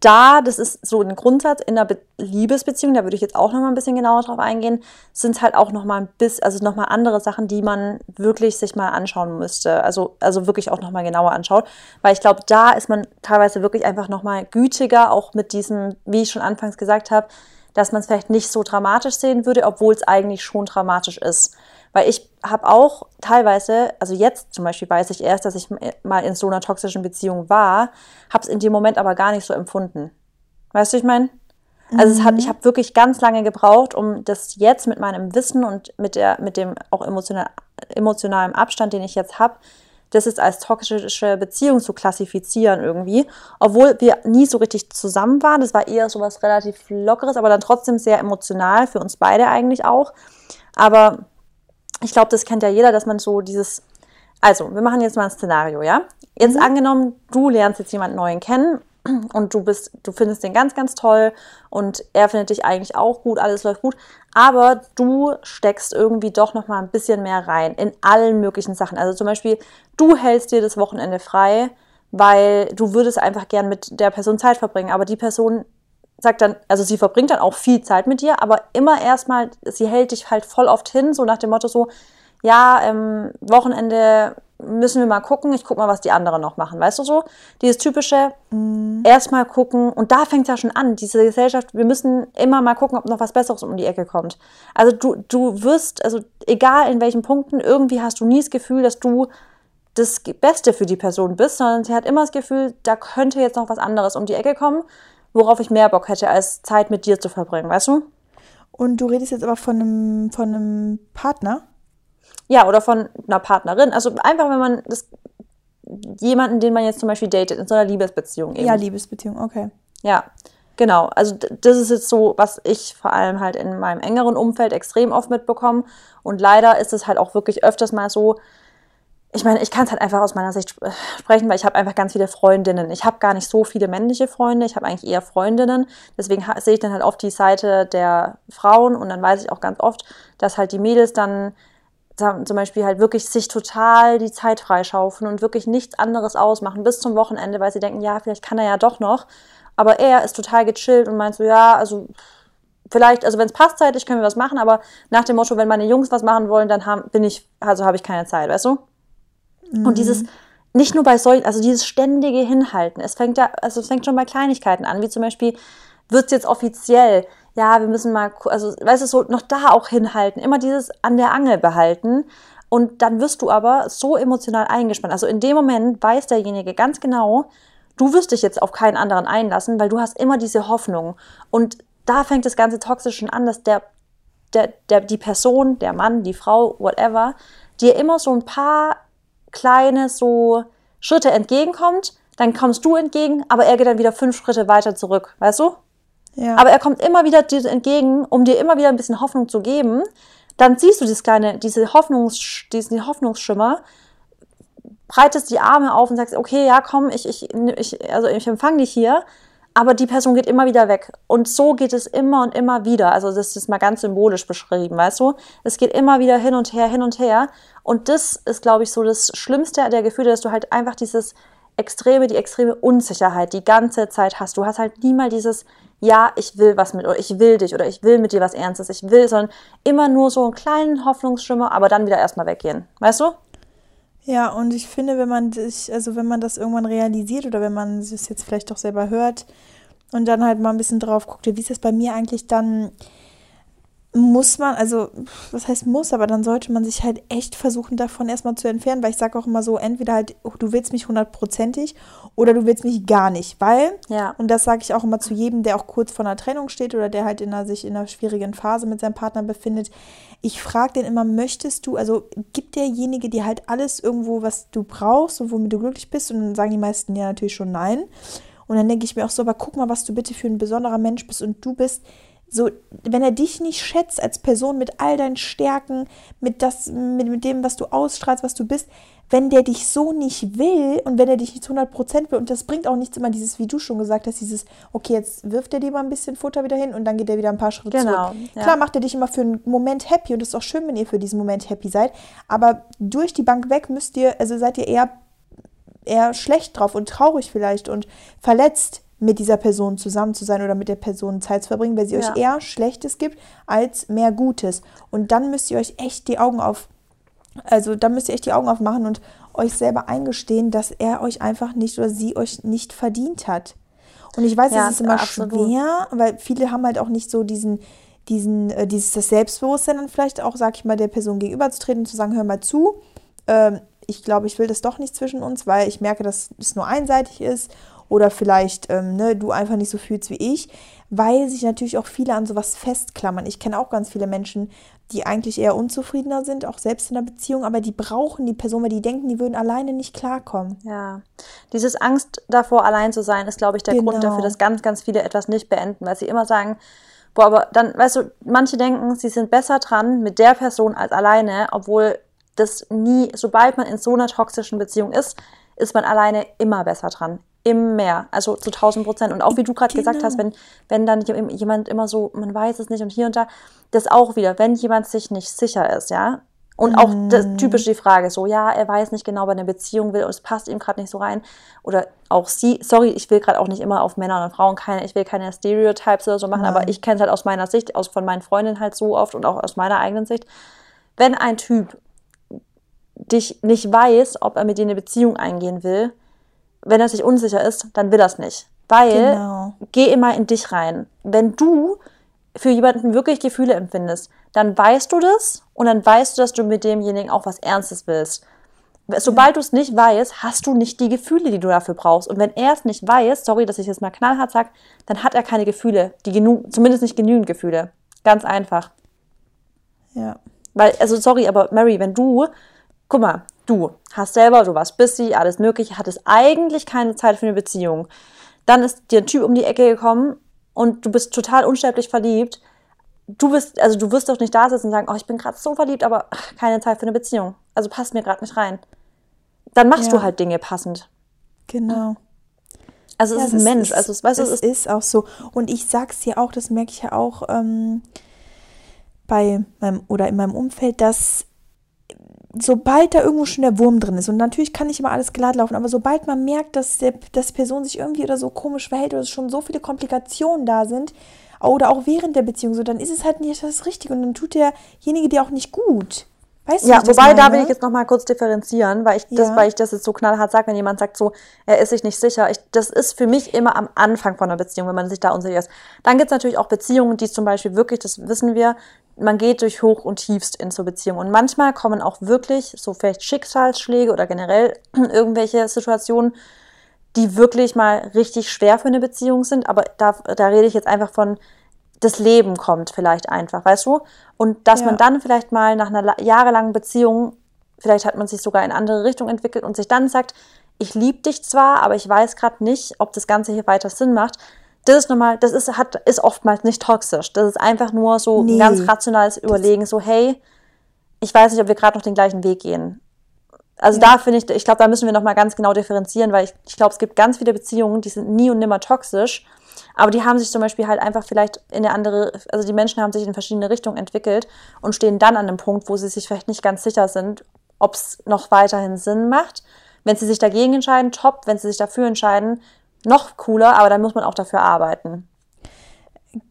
Da, das ist so ein Grundsatz in der Be Liebesbeziehung, da würde ich jetzt auch noch mal ein bisschen genauer drauf eingehen, sind halt auch noch mal ein bisschen, also noch mal andere Sachen, die man wirklich sich mal anschauen müsste, also, also wirklich auch noch mal genauer anschaut, weil ich glaube, da ist man teilweise wirklich einfach noch mal gütiger, auch mit diesem, wie ich schon anfangs gesagt habe, dass man es vielleicht nicht so dramatisch sehen würde, obwohl es eigentlich schon dramatisch ist. Weil ich habe auch teilweise, also jetzt zum Beispiel weiß ich erst, dass ich mal in so einer toxischen Beziehung war, habe es in dem Moment aber gar nicht so empfunden. Weißt du, ich meine? Also es hat, ich habe wirklich ganz lange gebraucht, um das jetzt mit meinem Wissen und mit der, mit dem auch emotional, emotionalen Abstand, den ich jetzt habe, das ist als toxische Beziehung zu klassifizieren irgendwie. Obwohl wir nie so richtig zusammen waren. Das war eher so was relativ Lockeres, aber dann trotzdem sehr emotional, für uns beide eigentlich auch. Aber ich glaube, das kennt ja jeder, dass man so dieses. Also, wir machen jetzt mal ein Szenario, ja? Jetzt angenommen, du lernst jetzt jemanden neuen kennen und du bist, du findest den ganz, ganz toll und er findet dich eigentlich auch gut, alles läuft gut, aber du steckst irgendwie doch noch mal ein bisschen mehr rein in allen möglichen Sachen. Also zum Beispiel, du hältst dir das Wochenende frei, weil du würdest einfach gern mit der Person Zeit verbringen, aber die Person sagt dann, also sie verbringt dann auch viel Zeit mit dir, aber immer erstmal, sie hält dich halt voll oft hin, so nach dem Motto so, ja, ähm, Wochenende müssen wir mal gucken, ich guck mal, was die anderen noch machen, weißt du so? Dieses typische, erstmal gucken und da fängt es ja schon an, diese Gesellschaft, wir müssen immer mal gucken, ob noch was Besseres um die Ecke kommt. Also du, du wirst, also egal in welchen Punkten, irgendwie hast du nie das Gefühl, dass du das Beste für die Person bist, sondern sie hat immer das Gefühl, da könnte jetzt noch was anderes um die Ecke kommen, worauf ich mehr Bock hätte, als Zeit mit dir zu verbringen, weißt du? Und du redest jetzt aber von einem, von einem Partner? Ja, oder von einer Partnerin. Also einfach, wenn man das, jemanden, den man jetzt zum Beispiel datet, in so einer Liebesbeziehung eben. Ja, Liebesbeziehung, okay. Ja, genau. Also das ist jetzt so, was ich vor allem halt in meinem engeren Umfeld extrem oft mitbekomme. Und leider ist es halt auch wirklich öfters mal so, ich meine, ich kann es halt einfach aus meiner Sicht sp- sprechen, weil ich habe einfach ganz viele Freundinnen. Ich habe gar nicht so viele männliche Freunde, ich habe eigentlich eher Freundinnen. Deswegen sehe ich dann halt oft die Seite der Frauen und dann weiß ich auch ganz oft, dass halt die Mädels dann zum Beispiel halt wirklich sich total die Zeit freischaufeln und wirklich nichts anderes ausmachen bis zum Wochenende, weil sie denken, ja, vielleicht kann er ja doch noch. Aber er ist total gechillt und meint so, ja, also vielleicht, also wenn es passt zeitlich, können wir was machen, aber nach dem Motto, wenn meine Jungs was machen wollen, dann haben, bin ich, also habe ich keine Zeit, weißt du? Und dieses, nicht nur bei solchen, also dieses ständige Hinhalten, es fängt ja, also es fängt schon bei Kleinigkeiten an, wie zum Beispiel, wird es jetzt offiziell, ja, wir müssen mal, also weißt du, so noch da auch hinhalten, immer dieses an der Angel behalten. Und dann wirst du aber so emotional eingespannt. Also in dem Moment weiß derjenige ganz genau, du wirst dich jetzt auf keinen anderen einlassen, weil du hast immer diese Hoffnung. Und da fängt das ganze Toxische schon an, dass der, der, der, die Person, der Mann, die Frau, whatever, dir immer so ein paar kleine so Schritte entgegenkommt, dann kommst du entgegen, aber er geht dann wieder fünf Schritte weiter zurück, weißt du? Ja. Aber er kommt immer wieder dir entgegen, um dir immer wieder ein bisschen Hoffnung zu geben. Dann siehst du dieses kleine, diese Hoffnungs, diesen Hoffnungsschimmer, breitest die Arme auf und sagst, okay, ja, komm, ich, ich, ich, also ich empfange dich hier. Aber die Person geht immer wieder weg. Und so geht es immer und immer wieder. Also das ist mal ganz symbolisch beschrieben, weißt du? Es geht immer wieder hin und her, hin und her. Und das ist, glaube ich, so das Schlimmste der Gefühle, dass du halt einfach dieses extreme, die extreme Unsicherheit die ganze Zeit hast. Du hast halt nie mal dieses, ja, ich will was mit, oder ich will dich, oder ich will mit dir was Ernstes, ich will, sondern immer nur so einen kleinen Hoffnungsschimmer, aber dann wieder erstmal weggehen. Weißt du? Ja, und ich finde, wenn man sich, also wenn man das irgendwann realisiert oder wenn man es jetzt vielleicht doch selber hört und dann halt mal ein bisschen drauf guckt, wie ist das bei mir eigentlich dann, muss man, also was heißt muss, aber dann sollte man sich halt echt versuchen, davon erstmal zu entfernen, weil ich sage auch immer so, entweder halt, oh, du willst mich hundertprozentig oder du willst mich gar nicht, weil, Ja. und das sage ich auch immer zu jedem, der auch kurz vor einer Trennung steht oder der halt in einer, sich in einer schwierigen Phase mit seinem Partner befindet, ich frage den immer, möchtest du, also gibt derjenige dir halt alles irgendwo, was du brauchst und womit du glücklich bist? Und dann sagen die meisten ja natürlich schon nein. Und dann denke ich mir auch so, aber guck mal, was du bitte für ein besonderer Mensch bist und du bist so, wenn er dich nicht schätzt als Person mit all deinen Stärken, mit, das, mit, mit dem, was du ausstrahlst, was du bist, wenn der dich so nicht will und wenn er dich nicht zu 100% will, und das bringt auch nichts immer dieses, wie du schon gesagt hast, dieses, okay, jetzt wirft er dir mal ein bisschen Futter wieder hin und dann geht er wieder ein paar Schritte Genau, zurück. ja. Klar macht er dich immer für einen Moment happy und es ist auch schön, wenn ihr für diesen Moment happy seid, aber durch die Bank weg müsst ihr, also seid ihr eher eher schlecht drauf und traurig vielleicht und verletzt mit dieser Person zusammen zu sein oder mit der Person Zeit zu verbringen, weil sie Ja. euch eher Schlechtes gibt als mehr Gutes. Und dann müsst ihr euch echt die Augen auf, also dann müsst ihr echt die Augen aufmachen und euch selber eingestehen, dass er euch einfach nicht oder sie euch nicht verdient hat. Und ich weiß, Ja, es ist immer absolut. schwer, weil viele haben halt auch nicht so diesen, diesen, äh, dieses das Selbstbewusstsein dann vielleicht auch, sag ich mal, der Person gegenüberzutreten und zu sagen, hör mal zu, ähm, ich glaube, ich will das doch nicht zwischen uns, weil ich merke, dass es nur einseitig ist oder vielleicht ähm, ne, du einfach nicht so fühlst wie ich, weil sich natürlich auch viele an sowas festklammern. Ich kenne auch ganz viele Menschen, die eigentlich eher unzufriedener sind, auch selbst in der Beziehung, aber die brauchen die Person, weil die denken, die würden alleine nicht klarkommen. Ja, dieses Angst davor, allein zu sein, ist, glaube ich, der Grund Genau. dafür, dass ganz, ganz viele etwas nicht beenden, weil sie immer sagen, boah, aber dann, weißt du, manche denken, sie sind besser dran mit der Person als alleine, obwohl das nie, sobald man in so einer toxischen Beziehung ist, ist man alleine immer besser dran. Immer, also zu 1000 Prozent. Und auch wie du gerade gesagt Genau. hast, wenn, wenn dann jemand immer so, man weiß es nicht und hier und da, das auch wieder, wenn jemand sich nicht sicher ist, ja, und auch das, typisch die Frage, so, ja, er weiß nicht genau, ob er eine Beziehung will und es passt ihm gerade nicht so rein. Oder auch sie, sorry, ich will gerade auch nicht immer auf Männer und Frauen keine, ich will keine Stereotypes oder so machen, aber ich kenne es halt aus meiner Sicht, aus von meinen Freundinnen halt so oft und auch aus meiner eigenen Sicht. Wenn ein Typ dich nicht weiß, ob er mit dir eine Beziehung eingehen will, wenn er sich unsicher ist, dann will er es nicht. Weil Genau. geh immer in dich rein. Wenn du für jemanden wirklich Gefühle empfindest, dann weißt du das und dann weißt du, dass du mit demjenigen auch was Ernstes willst. Sobald du es nicht weißt, hast du nicht die Gefühle, die du dafür brauchst. Und wenn er es nicht weiß, sorry, dass ich jetzt mal knallhart sage, dann hat er keine Gefühle, die genug, zumindest nicht genügend Gefühle. Ganz einfach. Ja. Weil, also sorry, aber Mary, wenn du, guck mal, du hast selber, du warst busy, alles mögliche, hattest eigentlich keine Zeit für eine Beziehung. Dann ist dir ein Typ um die Ecke gekommen und du bist total unsterblich verliebt. Du bist, also du wirst doch nicht da sitzen und sagen, oh, ich bin gerade so verliebt, aber ach, keine Zeit für eine Beziehung. Also passt mir gerade nicht rein. Dann machst Ja. du halt Dinge passend. Genau. Also es Ja, ist ein Mensch. also es, weißt du, es ist, ist auch so. Und ich sag's ja auch, das merke ich ja auch ähm, bei meinem oder in meinem Umfeld, dass sobald da irgendwo schon der Wurm drin ist, und natürlich kann nicht immer alles glatt laufen, aber sobald man merkt, dass, der, dass die Person sich irgendwie oder so komisch verhält oder schon so viele Komplikationen da sind, oder auch während der Beziehung so, dann ist es halt nicht das Richtige und dann tut derjenige dir auch nicht gut. Weißt du, Ja, das wobei da meine? will ich jetzt noch mal kurz differenzieren, weil ich das, Ja. weil ich das jetzt so knallhart sage, wenn jemand sagt so, er ist sich nicht sicher. Ich, das ist für mich immer am Anfang von einer Beziehung, wenn man sich da unsicher ist. Dann gibt es natürlich auch Beziehungen, die zum Beispiel wirklich, das wissen wir, man geht durch Hoch und Tiefst in so Beziehungen. Und manchmal kommen auch wirklich so vielleicht Schicksalsschläge oder generell irgendwelche Situationen, die wirklich mal richtig schwer für eine Beziehung sind. Aber da, da rede ich jetzt einfach von, das Leben kommt vielleicht einfach, weißt du? Und dass Ja. man dann vielleicht mal nach einer la- jahrelangen Beziehung, vielleicht hat man sich sogar in andere Richtung entwickelt und sich dann sagt, ich liebe dich zwar, aber ich weiß gerade nicht, ob das Ganze hier weiter Sinn macht. Das ist normal, das ist, hat, ist oftmals nicht toxisch. Das ist einfach nur so Nee. ein ganz rationales Überlegen, so, hey, ich weiß nicht, ob wir gerade noch den gleichen Weg gehen. Also da finde ich, ich glaube, da müssen wir nochmal ganz genau differenzieren, weil ich, ich glaube, es gibt ganz viele Beziehungen, die sind nie und nimmer toxisch, aber die haben sich zum Beispiel halt einfach vielleicht in eine andere, also die Menschen haben sich in verschiedene Richtungen entwickelt und stehen dann an einem Punkt, wo sie sich vielleicht nicht ganz sicher sind, ob es noch weiterhin Sinn macht. Wenn sie sich dagegen entscheiden, top. Wenn sie sich dafür entscheiden, noch cooler, aber dann muss man auch dafür arbeiten.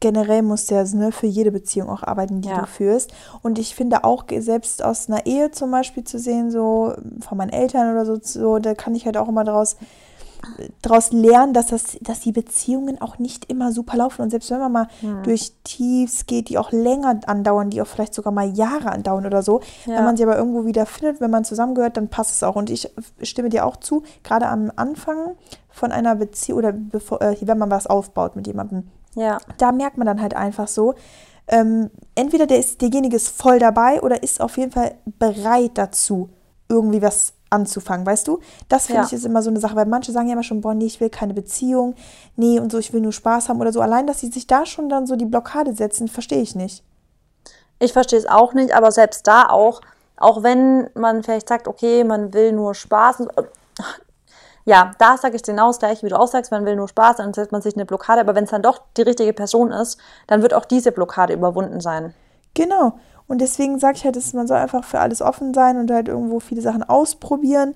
generell musst du ja ne, für jede Beziehung auch arbeiten, die Ja. du führst. Und ich finde auch, selbst aus einer Ehe zum Beispiel zu sehen, so von meinen Eltern oder so, so da kann ich halt auch immer daraus daraus lernen, dass, das, dass die Beziehungen auch nicht immer super laufen. Und selbst wenn man mal Hm. durch Tiefs geht, die auch länger andauern, die auch vielleicht sogar mal Jahre andauern oder so, Ja. wenn man sie aber irgendwo wieder findet, wenn man zusammengehört, dann passt es auch. Und ich stimme dir auch zu, gerade am Anfang von einer Beziehung oder bevor, äh, wenn man was aufbaut mit jemandem, Ja, da merkt man dann halt einfach so, ähm, entweder der ist, derjenige ist voll dabei oder ist auf jeden Fall bereit dazu, irgendwie was anzufangen, weißt du? Das finde Ja. ich ist immer so eine Sache, weil manche sagen ja immer schon, boah, nee, ich will keine Beziehung, nee und so, ich will nur Spaß haben oder so. Allein, dass sie sich da schon dann so die Blockade setzen, verstehe ich nicht. ich verstehe es auch nicht, aber selbst da auch, auch wenn man vielleicht sagt, okay, man will nur Spaß. Ja, da sage ich genau das gleiche, wie du auch sagst, man will nur Spaß, dann setzt man sich eine Blockade, aber wenn es dann doch die richtige Person ist, dann wird auch diese Blockade überwunden sein. Genau. Und deswegen sage ich halt, dass man soll einfach für alles offen sein und halt irgendwo viele Sachen ausprobieren.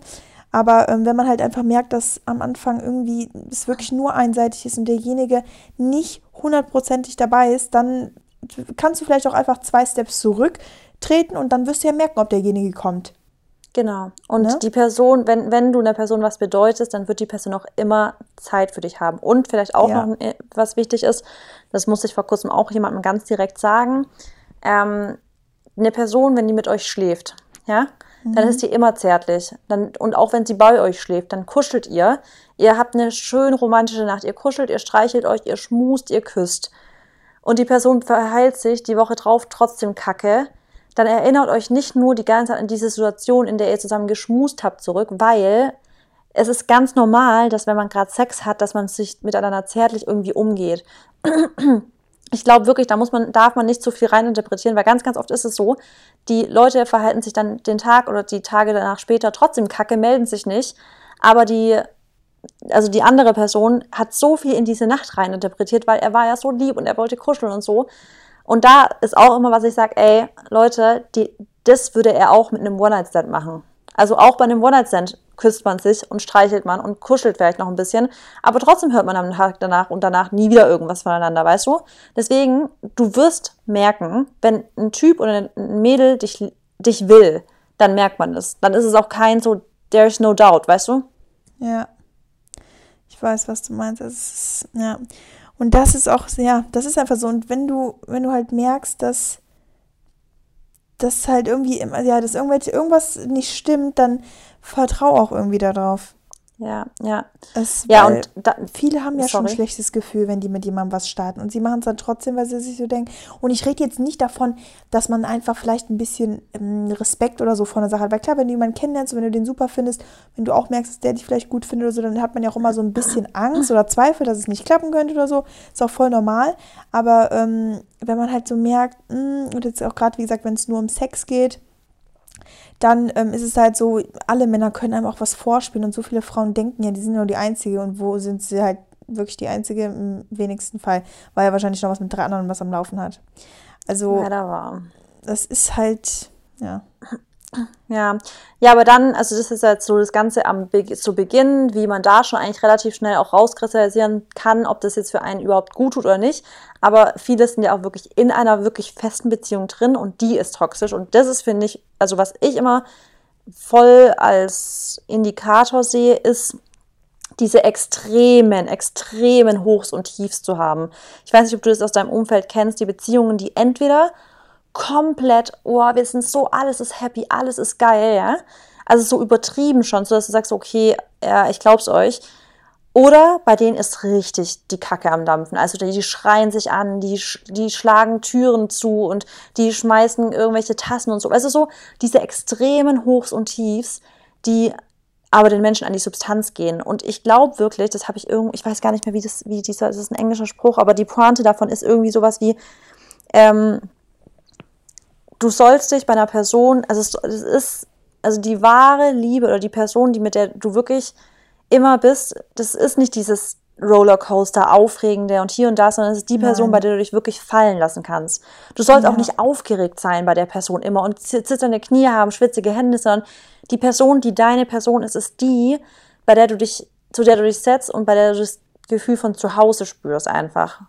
Aber ähm, wenn man halt einfach merkt, dass am Anfang irgendwie es wirklich nur einseitig ist und derjenige nicht hundertprozentig dabei ist, dann kannst du vielleicht auch einfach zwei Steps zurücktreten und dann wirst du ja merken, ob derjenige kommt. Genau. Und Ne? die Person, wenn, wenn du einer Person was bedeutest, dann wird die Person auch immer Zeit für dich haben. Und vielleicht auch Ja. noch, äh, was wichtig ist, das musste ich vor kurzem auch jemandem ganz direkt sagen, ähm, eine Person, wenn die mit euch schläft, ja, dann ist die immer zärtlich. Dann, und auch wenn sie bei euch schläft, dann kuschelt ihr. Ihr habt eine schön romantische Nacht. Ihr kuschelt, ihr streichelt euch, ihr schmust, ihr küsst. Und die Person verheilt sich die Woche drauf trotzdem kacke, dann erinnert euch nicht nur die ganze Zeit an diese Situation, in der ihr zusammen geschmust habt, zurück, weil es ist ganz normal, dass wenn man gerade Sex hat, dass man sich miteinander zärtlich irgendwie umgeht. Ich glaube wirklich, da muss man, darf man nicht zu viel reininterpretieren, weil ganz, ganz oft ist es so, die Leute verhalten sich dann den Tag oder die Tage danach später trotzdem kacke, melden sich nicht, aber die, also die andere Person hat so viel in diese Nacht reininterpretiert, weil er war ja so lieb und er wollte kuscheln und so. Und da ist auch immer, was ich sage, ey, Leute, die, das würde er auch mit einem One-Night-Stand machen. Also auch bei einem One-Night-Stand küsst man sich und streichelt man und kuschelt vielleicht noch ein bisschen, aber trotzdem hört man am Tag danach und danach nie wieder irgendwas voneinander, weißt du? Deswegen, du wirst merken, wenn ein Typ oder ein Mädel dich, dich will, dann merkt man das. Dann ist es auch kein so, there's no doubt, weißt du? Ja. Ich weiß, was du meinst. Es ist, ja. Und das ist auch, ja, das ist einfach so. Und wenn du, wenn du halt merkst, dass das halt irgendwie immer, ja, dass irgendwelche, irgendwas nicht stimmt, dann vertrau auch irgendwie darauf. Ja, ja. Es, Ja, und da, viele haben ja schon ein Sorry. schlechtes Gefühl, wenn die mit jemandem was starten. Und sie machen es dann trotzdem, weil sie sich so denken. Und ich rede jetzt nicht davon, dass man einfach vielleicht ein bisschen ähm, Respekt oder so vor einer Sache hat. Weil klar, wenn du jemanden kennenlernst und wenn du den super findest, wenn du auch merkst, dass der dich vielleicht gut findet oder so, dann hat man ja auch immer so ein bisschen Angst oder Zweifel, dass es nicht klappen könnte oder so. Ist auch voll normal. Aber ähm, wenn man halt so merkt, mh, und jetzt auch gerade, wie gesagt, wenn es nur um Sex geht, dann ähm, ist es halt so, alle Männer können einem auch was vorspielen und so viele Frauen denken ja, die sind nur die Einzige und wo sind sie halt wirklich die Einzige im wenigsten Fall, weil er wahrscheinlich noch was mit drei anderen was am Laufen hat. Also leider war. das ist halt, ja. Ja, ja, aber dann, also das ist jetzt so das Ganze am Be zu Beginn, wie man da schon eigentlich relativ schnell auch rauskristallisieren kann, ob das jetzt für einen überhaupt gut tut oder nicht. Aber viele sind ja auch wirklich in einer wirklich festen Beziehung drin und die ist toxisch. Und das ist, finde ich, also was ich immer voll als Indikator sehe, ist diese extremen, extremen Hochs und Tiefs zu haben. Ich weiß nicht, ob du das aus deinem Umfeld kennst, die Beziehungen, die entweder komplett, oh, wir sind so, alles ist happy, alles ist geil, ja. Also so übertrieben schon, so dass du sagst, okay, ja, ich glaub's euch. Oder bei denen ist richtig die Kacke am Dampfen. Also die, die schreien sich an, die, die schlagen Türen zu und die schmeißen irgendwelche Tassen und so. Also so diese extremen Hochs und Tiefs, die aber den Menschen an die Substanz gehen. Und ich glaube wirklich, das habe ich irgendwie, ich weiß gar nicht mehr, wie das, wie dieser, das ist ein englischer Spruch, aber die Pointe davon ist irgendwie sowas wie, ähm, du sollst dich bei einer Person, also es, es ist, also die wahre Liebe oder die Person, die mit der du wirklich immer bist, das ist nicht dieses Rollercoaster, aufregende und hier und da, sondern es ist die Person, Nein. bei der du dich wirklich fallen lassen kannst. Du sollst auch Ja. nicht aufgeregt sein bei der Person immer und zi- zitternde Knie haben, schwitzige Hände, sondern die Person, die deine Person ist, ist die, bei der du dich, zu der du dich setzt und bei der du das Gefühl von zu Hause spürst einfach.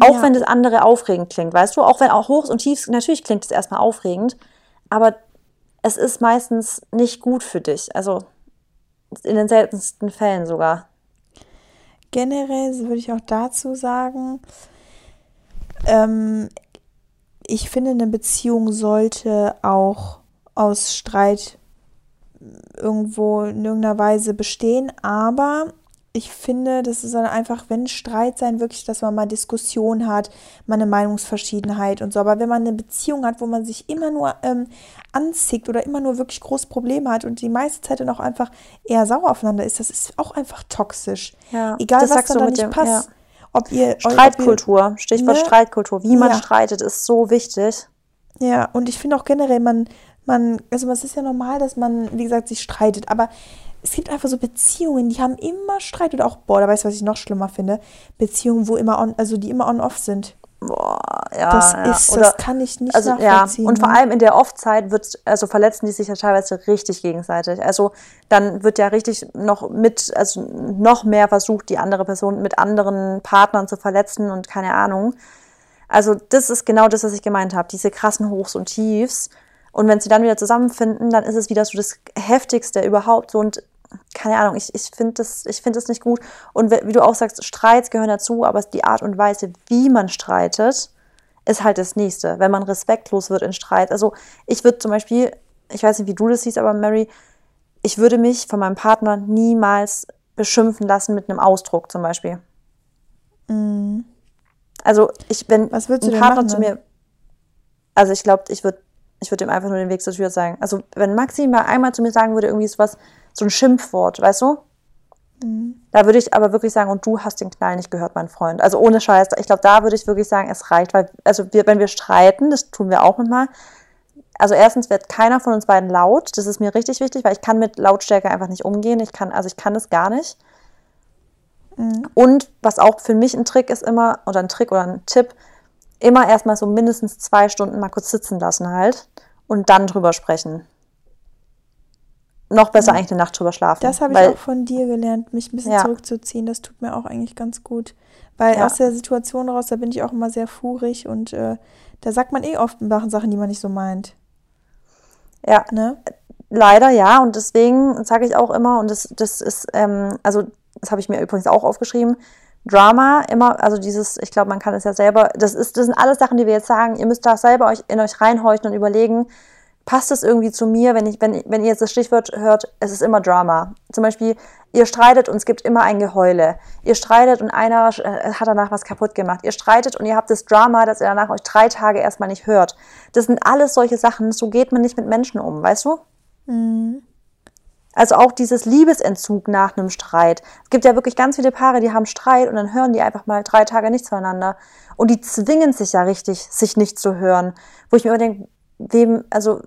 Auch Ja. wenn das andere aufregend klingt, weißt du? Auch wenn auch Hochs und Tiefs, natürlich klingt es erstmal aufregend, aber es ist meistens nicht gut für dich. Also in den seltensten Fällen sogar. Generell würde ich auch dazu sagen, ähm, ich finde, eine Beziehung sollte auch aus Streit irgendwo in irgendeiner Weise bestehen, aber ich finde, das ist dann einfach, wenn Streit sein, wirklich, dass man mal Diskussion hat, mal eine Meinungsverschiedenheit und so. Aber wenn man eine Beziehung hat, wo man sich immer nur ähm, anzickt oder immer nur wirklich große Probleme hat und die meiste Zeit dann auch einfach eher sauer aufeinander ist, das ist auch einfach toxisch. Ja, Egal, das was dann du da nicht dem- passt. ja. Ob ihr, Streitkultur, Ob Stichwort ne? Streitkultur. Wie man Ja. streitet, ist so wichtig. ihr, ja, und ich finde auch generell, man, man, also es ist ja normal, dass man, wie gesagt, sich streitet, aber es gibt einfach so Beziehungen, die haben immer Streit oder auch, boah, da weißt du, was ich noch schlimmer finde? Beziehungen, wo immer on, also die immer on-off sind. Boah, ja. Das ja. ist, Oder- das kann ich nicht also ja, nachvollziehen. und vor allem in der Off-Zeit wird, also verletzen die sich ja teilweise richtig gegenseitig. Also dann wird ja richtig noch mit, also noch mehr versucht, die andere Person mit anderen Partnern zu verletzen und keine Ahnung. Also das ist genau das, was ich gemeint habe, diese krassen Hochs und Tiefs. Und wenn sie dann wieder zusammenfinden, dann ist es wieder so das Heftigste überhaupt. So und keine Ahnung, ich, ich finde das, ich finde das nicht gut. Und wie du auch sagst, Streits gehören dazu, aber die Art und Weise, wie man streitet, ist halt das Nächste, wenn man respektlos wird in Streit. Also ich würde zum Beispiel, ich weiß nicht, wie du das siehst, aber Mary, ich würde mich von meinem Partner niemals beschimpfen lassen mit einem Ausdruck zum Beispiel. Also ich, wenn Mhm. Was ein Partner machen zu mir, also ich glaube, ich würde ich würd ihm einfach nur den Weg zur Tür sagen. Also wenn Maxi mal einmal zu mir sagen würde, irgendwie so was, so ein Schimpfwort, weißt du? Mhm. Da würde ich aber wirklich sagen, und du hast den Knall nicht gehört, mein Freund. Also ohne Scheiß. Ich glaube, da würde ich wirklich sagen, es reicht, weil, also wir, wenn wir streiten, das tun wir auch manchmal. Also erstens wird keiner von uns beiden laut. Das ist mir richtig wichtig, weil ich kann mit Lautstärke einfach nicht umgehen. Ich kann, also ich kann das gar nicht. Und was auch für mich ein Trick ist immer, oder ein Trick oder ein Tipp, immer erstmal so mindestens zwei Stunden mal kurz sitzen lassen halt und dann drüber sprechen. Noch besser eigentlich eine Nacht drüber schlafen. Das habe ich auch von dir gelernt, mich ein bisschen Ja. zurückzuziehen. Das tut mir auch eigentlich ganz gut. Weil Ja. aus der Situation raus, da bin ich auch immer sehr furig und äh, da sagt man eh oft Sachen, die man nicht so meint. Ja, Ne? leider ja. Und deswegen sage ich auch immer, und das, das ist, ähm, also das habe ich mir übrigens auch aufgeschrieben, Drama immer, also dieses, ich glaube, man kann es ja selber, das ist, das sind alles Sachen, die wir jetzt sagen, ihr müsst da selber euch in euch reinhorchen und überlegen, passt das irgendwie zu mir, wenn ich, wenn, wenn ihr jetzt das Stichwort hört, es ist immer Drama. Zum Beispiel, ihr streitet und es gibt immer ein Geheule. Ihr streitet und einer äh, hat danach was kaputt gemacht. Ihr streitet und ihr habt das Drama, dass ihr danach euch drei Tage erstmal nicht hört. Das sind alles solche Sachen, so geht man nicht mit Menschen um, weißt du? Also auch dieses Liebesentzug nach einem Streit. Es gibt ja wirklich ganz viele Paare, die haben Streit und dann hören die einfach mal drei Tage nichts voneinander. Und die zwingen sich ja richtig, sich nicht zu hören. Wo ich mir immer denke, wem, also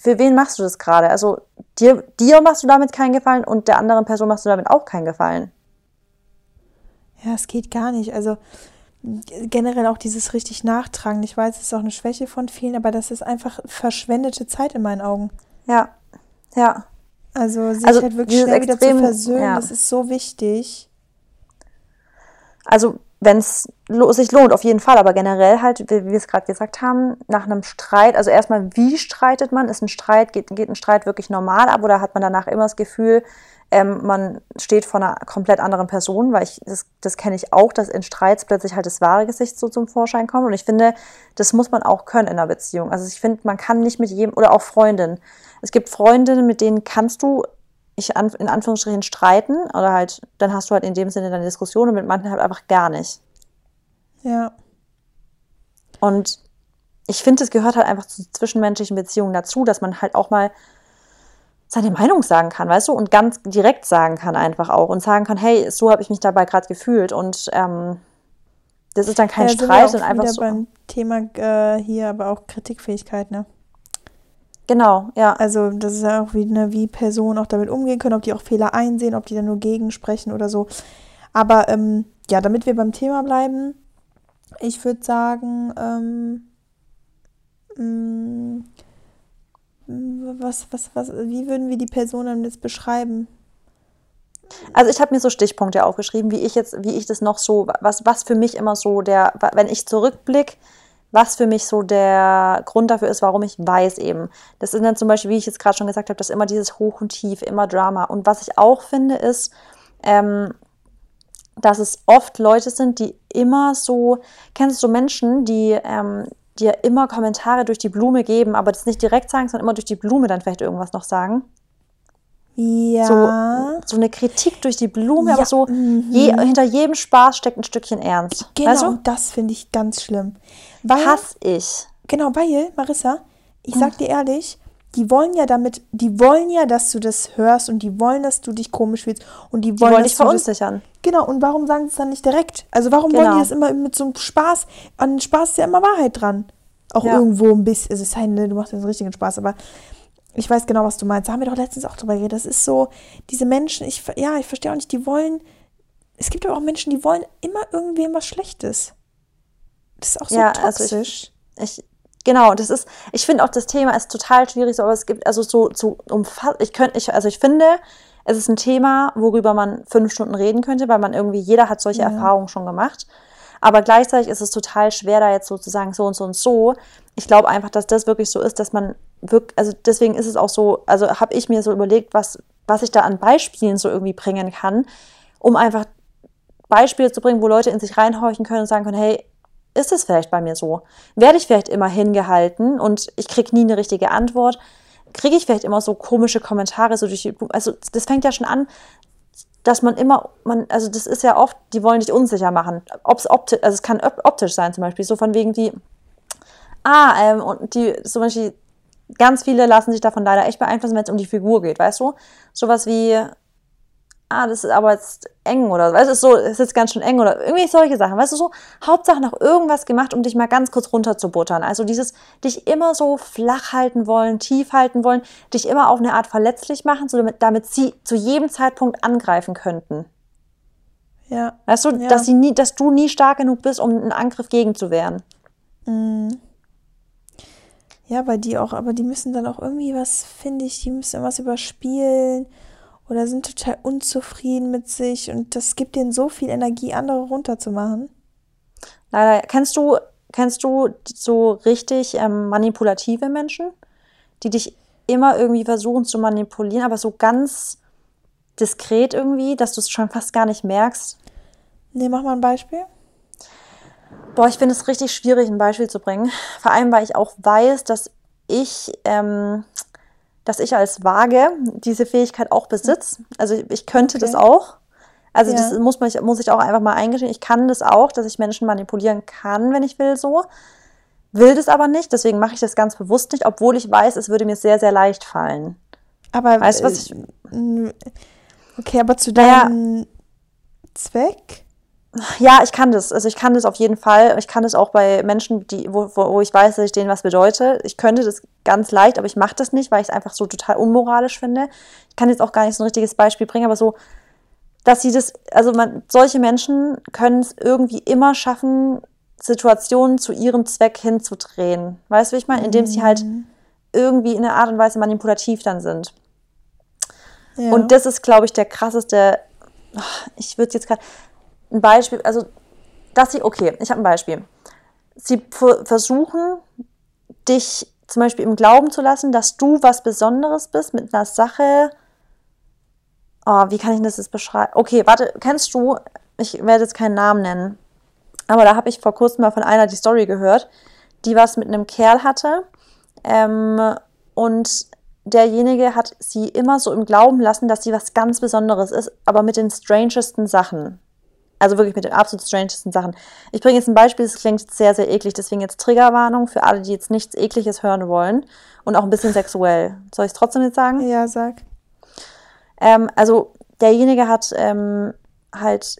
für wen machst du das gerade? Also dir, dir machst du damit keinen Gefallen und der anderen Person machst du damit auch keinen Gefallen. Ja, es geht gar nicht. Also generell auch dieses richtig Nachtragen. Ich weiß, es ist auch eine Schwäche von vielen, aber das ist einfach verschwendete Zeit in meinen Augen. Ja, ja. Also sich Also halt wirklich schnell wieder zu Extrem- versöhnen, ja. das ist so wichtig. Also wenn es sich lohnt, auf jeden Fall, aber generell halt, wie wie wir es gerade gesagt haben, nach einem Streit, also erstmal, wie streitet man? Ist ein Streit, geht, geht ein Streit wirklich normal ab oder hat man danach immer das Gefühl, ähm, man steht vor einer komplett anderen Person, weil ich, das, das kenne ich auch, dass in Streits plötzlich halt das wahre Gesicht so zum Vorschein kommt. Und ich finde, das muss man auch können in einer Beziehung. Also ich finde, man kann nicht mit jedem, oder auch Freundinnen. Es gibt Freundinnen, mit denen kannst du ich an, in Anführungsstrichen streiten oder halt, dann hast du halt in dem Sinne deine Diskussion und mit manchen halt einfach gar nicht. Ja. Und ich finde, es gehört halt einfach zu zwischenmenschlichen Beziehungen dazu, dass man halt auch mal seine Meinung sagen kann, weißt du, und ganz direkt sagen kann einfach auch und sagen kann, hey, so habe ich mich dabei gerade gefühlt und ähm, das ist dann kein ja, sind wir Streit auch und einfach wieder so. beim Thema äh, hier, aber auch Kritikfähigkeit, ne? Genau, ja. Also das ist ja auch wie, ne, wie Personen auch damit umgehen können, ob die auch Fehler einsehen, ob die dann nur gegensprechen oder so. Aber ähm, ja, damit wir beim Thema bleiben, ich würde sagen, ähm, mh, was, was, was, wie würden wir die Person dann jetzt beschreiben? Also ich habe mir so Stichpunkte aufgeschrieben, wie ich jetzt, wie ich das noch so, was, was für mich immer so der, wenn ich zurückblicke, was für mich so der Grund dafür ist, warum ich weiß eben. Das ist dann zum Beispiel, wie ich jetzt gerade schon gesagt habe, dass immer dieses Hoch und Tief, immer Drama. Und was ich auch finde, ist, ähm, dass es oft Leute sind, die immer so, kennst du so Menschen, die ähm, dir immer Kommentare durch die Blume geben, aber das nicht direkt sagen, sondern immer durch die Blume dann vielleicht irgendwas noch sagen? Ja. So, so eine Kritik durch die Blume, Ja, aber so mhm. je, hinter jedem Spaß steckt ein Stückchen Ernst. genau, Weißt du? das finde ich ganz schlimm. Weil, Hass ich. Genau, weil, Marissa, ich sag dir ehrlich, die wollen ja damit, die wollen ja, dass du das hörst und die wollen, dass du dich komisch fühlst und die Die wollen, wollen dass dich verunsichern. Genau, und warum sagen sie es dann nicht direkt? Also warum wollen Genau. die das immer mit so einem Spaß? An Spaß ist ja immer Wahrheit dran. Auch Ja. irgendwo ein bisschen, es ist halt, ne, du machst so richtigen Spaß, aber ich weiß genau, was du meinst. Da haben wir doch letztens auch drüber geredet. Das ist so, diese Menschen, ich, ja, ich verstehe auch nicht, die wollen, es gibt aber auch Menschen, die wollen immer irgendwem was Schlechtes. Das ist auch so Ja, also ich- toxisch. Ich, genau, das ist, ich finde auch das Thema ist total schwierig, so, aber es gibt, also so, so umfassend, ich könnte, ich, also ich finde, es ist ein Thema, worüber man fünf Stunden reden könnte, weil man irgendwie, jeder hat solche Ja. Erfahrungen schon gemacht. Aber gleichzeitig ist es total schwer, da jetzt sozusagen so und so und so. Ich glaube einfach, dass das wirklich so ist, dass man wirklich, also deswegen ist es auch so, also habe ich mir so überlegt, was, was ich da an Beispielen so irgendwie bringen kann, um einfach Beispiele zu bringen, wo Leute in sich reinhorchen können und sagen können, hey, ist es vielleicht bei mir so? Werde ich vielleicht immer hingehalten und ich kriege nie eine richtige Antwort? Kriege ich vielleicht immer so komische Kommentare so durch die? Also das fängt ja schon an, dass man immer, man, also das ist ja oft, die wollen dich unsicher machen. Ob's optisch, also es kann op- optisch sein zum Beispiel, so von wegen wie, ah, ähm, und die, zum Beispiel, ganz viele lassen sich davon leider echt beeinflussen, wenn es um die Figur geht, weißt du? Sowas wie, ah, das ist aber jetzt eng oder weißt du, ist so, ist jetzt ganz schön eng oder irgendwie solche Sachen, weißt du, so Hauptsache noch irgendwas gemacht, um dich mal ganz kurz runterzubuttern. Also dieses, dich immer so flach halten wollen, tief halten wollen, dich immer auf eine Art verletzlich machen, so damit, damit sie zu jedem Zeitpunkt angreifen könnten. Ja. Weißt du, Ja. dass, sie nie, dass du nie stark genug bist, um einen Angriff gegenzuwehren. Mhm. Ja, weil die auch, aber die müssen dann auch irgendwie was, finde ich, die müssen irgendwas überspielen oder sind total unzufrieden mit sich und das gibt denen so viel Energie, andere runterzumachen. Leider, kennst du, kennst du so richtig ähm, manipulative Menschen, die dich immer irgendwie versuchen zu manipulieren, aber so ganz diskret irgendwie, dass du es schon fast gar nicht merkst? Nee, mach mal ein Beispiel. Boah, ich finde es richtig schwierig, ein Beispiel zu bringen. Vor allem, weil ich auch weiß, dass ich, ähm, dass ich als Waage diese Fähigkeit auch besitze. Also ich könnte Okay. das auch. Also Ja. das muss, man, muss ich auch einfach mal eingestehen. Ich kann das auch, dass ich Menschen manipulieren kann, wenn ich will, so. Will das aber nicht, deswegen mache ich das ganz bewusst nicht, obwohl ich weiß, es würde mir sehr, sehr leicht fallen. Aber Weißt du, was ich- äh, Okay, aber zu Naja. deinem Zweck? Ja, ich kann das. Also ich kann das auf jeden Fall. Ich kann das auch bei Menschen, die, wo, wo, ich weiß, dass ich denen was bedeute. Ich könnte das ganz leicht, aber ich mache das nicht, weil ich es einfach so total unmoralisch finde. Ich kann jetzt auch gar nicht so ein richtiges Beispiel bringen, aber so, dass sie das, also man, solche Menschen können es irgendwie immer schaffen, Situationen zu ihrem Zweck hinzudrehen. Weißt du, wie ich meine? Indem sie halt irgendwie in einer Art und Weise manipulativ dann sind. Ja. Und das ist, glaube ich, der krasseste. Ich würde jetzt gerade ein Beispiel, also dass sie, okay, ich habe ein Beispiel. Sie ver- versuchen, dich zum Beispiel im Glauben zu lassen, dass du was Besonderes bist mit einer Sache. Oh, wie kann ich das jetzt beschreiben? Okay, warte, kennst du, ich werde jetzt keinen Namen nennen, aber da habe ich vor kurzem mal von einer die Story gehört, die was mit einem Kerl hatte. Ähm, und derjenige hat sie immer so im Glauben lassen, dass sie was ganz Besonderes ist, aber mit den strangesten Sachen. Also wirklich mit den absolut strangesten Sachen. Ich bringe jetzt ein Beispiel, das klingt sehr, sehr eklig, deswegen jetzt Triggerwarnung für alle, die jetzt nichts Ekliges hören wollen und auch ein bisschen sexuell. Soll ich es trotzdem jetzt sagen? ja, sag. Ähm, also derjenige hat ähm, halt,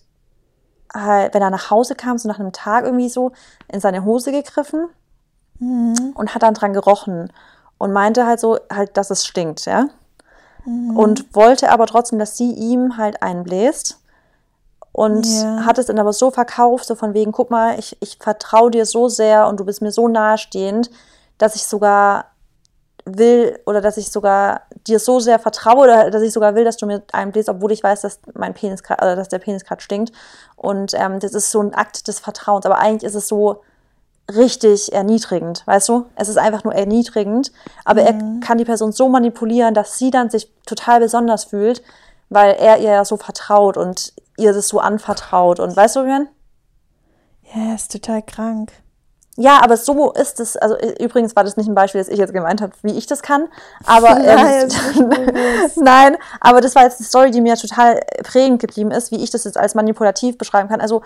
halt, wenn er nach Hause kam, so nach einem Tag irgendwie so, in seine Hose gegriffen Mhm. und hat dann dran gerochen und meinte halt so, halt, dass es stinkt, ja. Und wollte aber trotzdem, dass sie ihm halt einbläst. Und Ja. hat es dann aber so verkauft, so von wegen, guck mal, ich, ich vertraue dir so sehr und du bist mir so nahestehend, dass ich sogar will oder dass ich sogar dir so sehr vertraue oder dass ich sogar will, dass du mir einbläst, obwohl ich weiß, dass mein Penis grad- also dass der Penis gerade stinkt. Und ähm, das ist so ein Akt des Vertrauens. Aber eigentlich ist es so, richtig erniedrigend, weißt du? Es ist einfach nur erniedrigend, aber Mhm. er kann die Person so manipulieren, dass sie dann sich total besonders fühlt, weil er ihr ja so vertraut und ihr das so anvertraut und weißt du, man? Ja, ist total krank. Ja, aber so ist es. Also übrigens war das nicht ein Beispiel, das ich jetzt gemeint habe, wie ich das kann. Aber Nein, ähm, nein, aber das war jetzt eine Story, die mir total prägend geblieben ist, wie ich das jetzt als manipulativ beschreiben kann. Also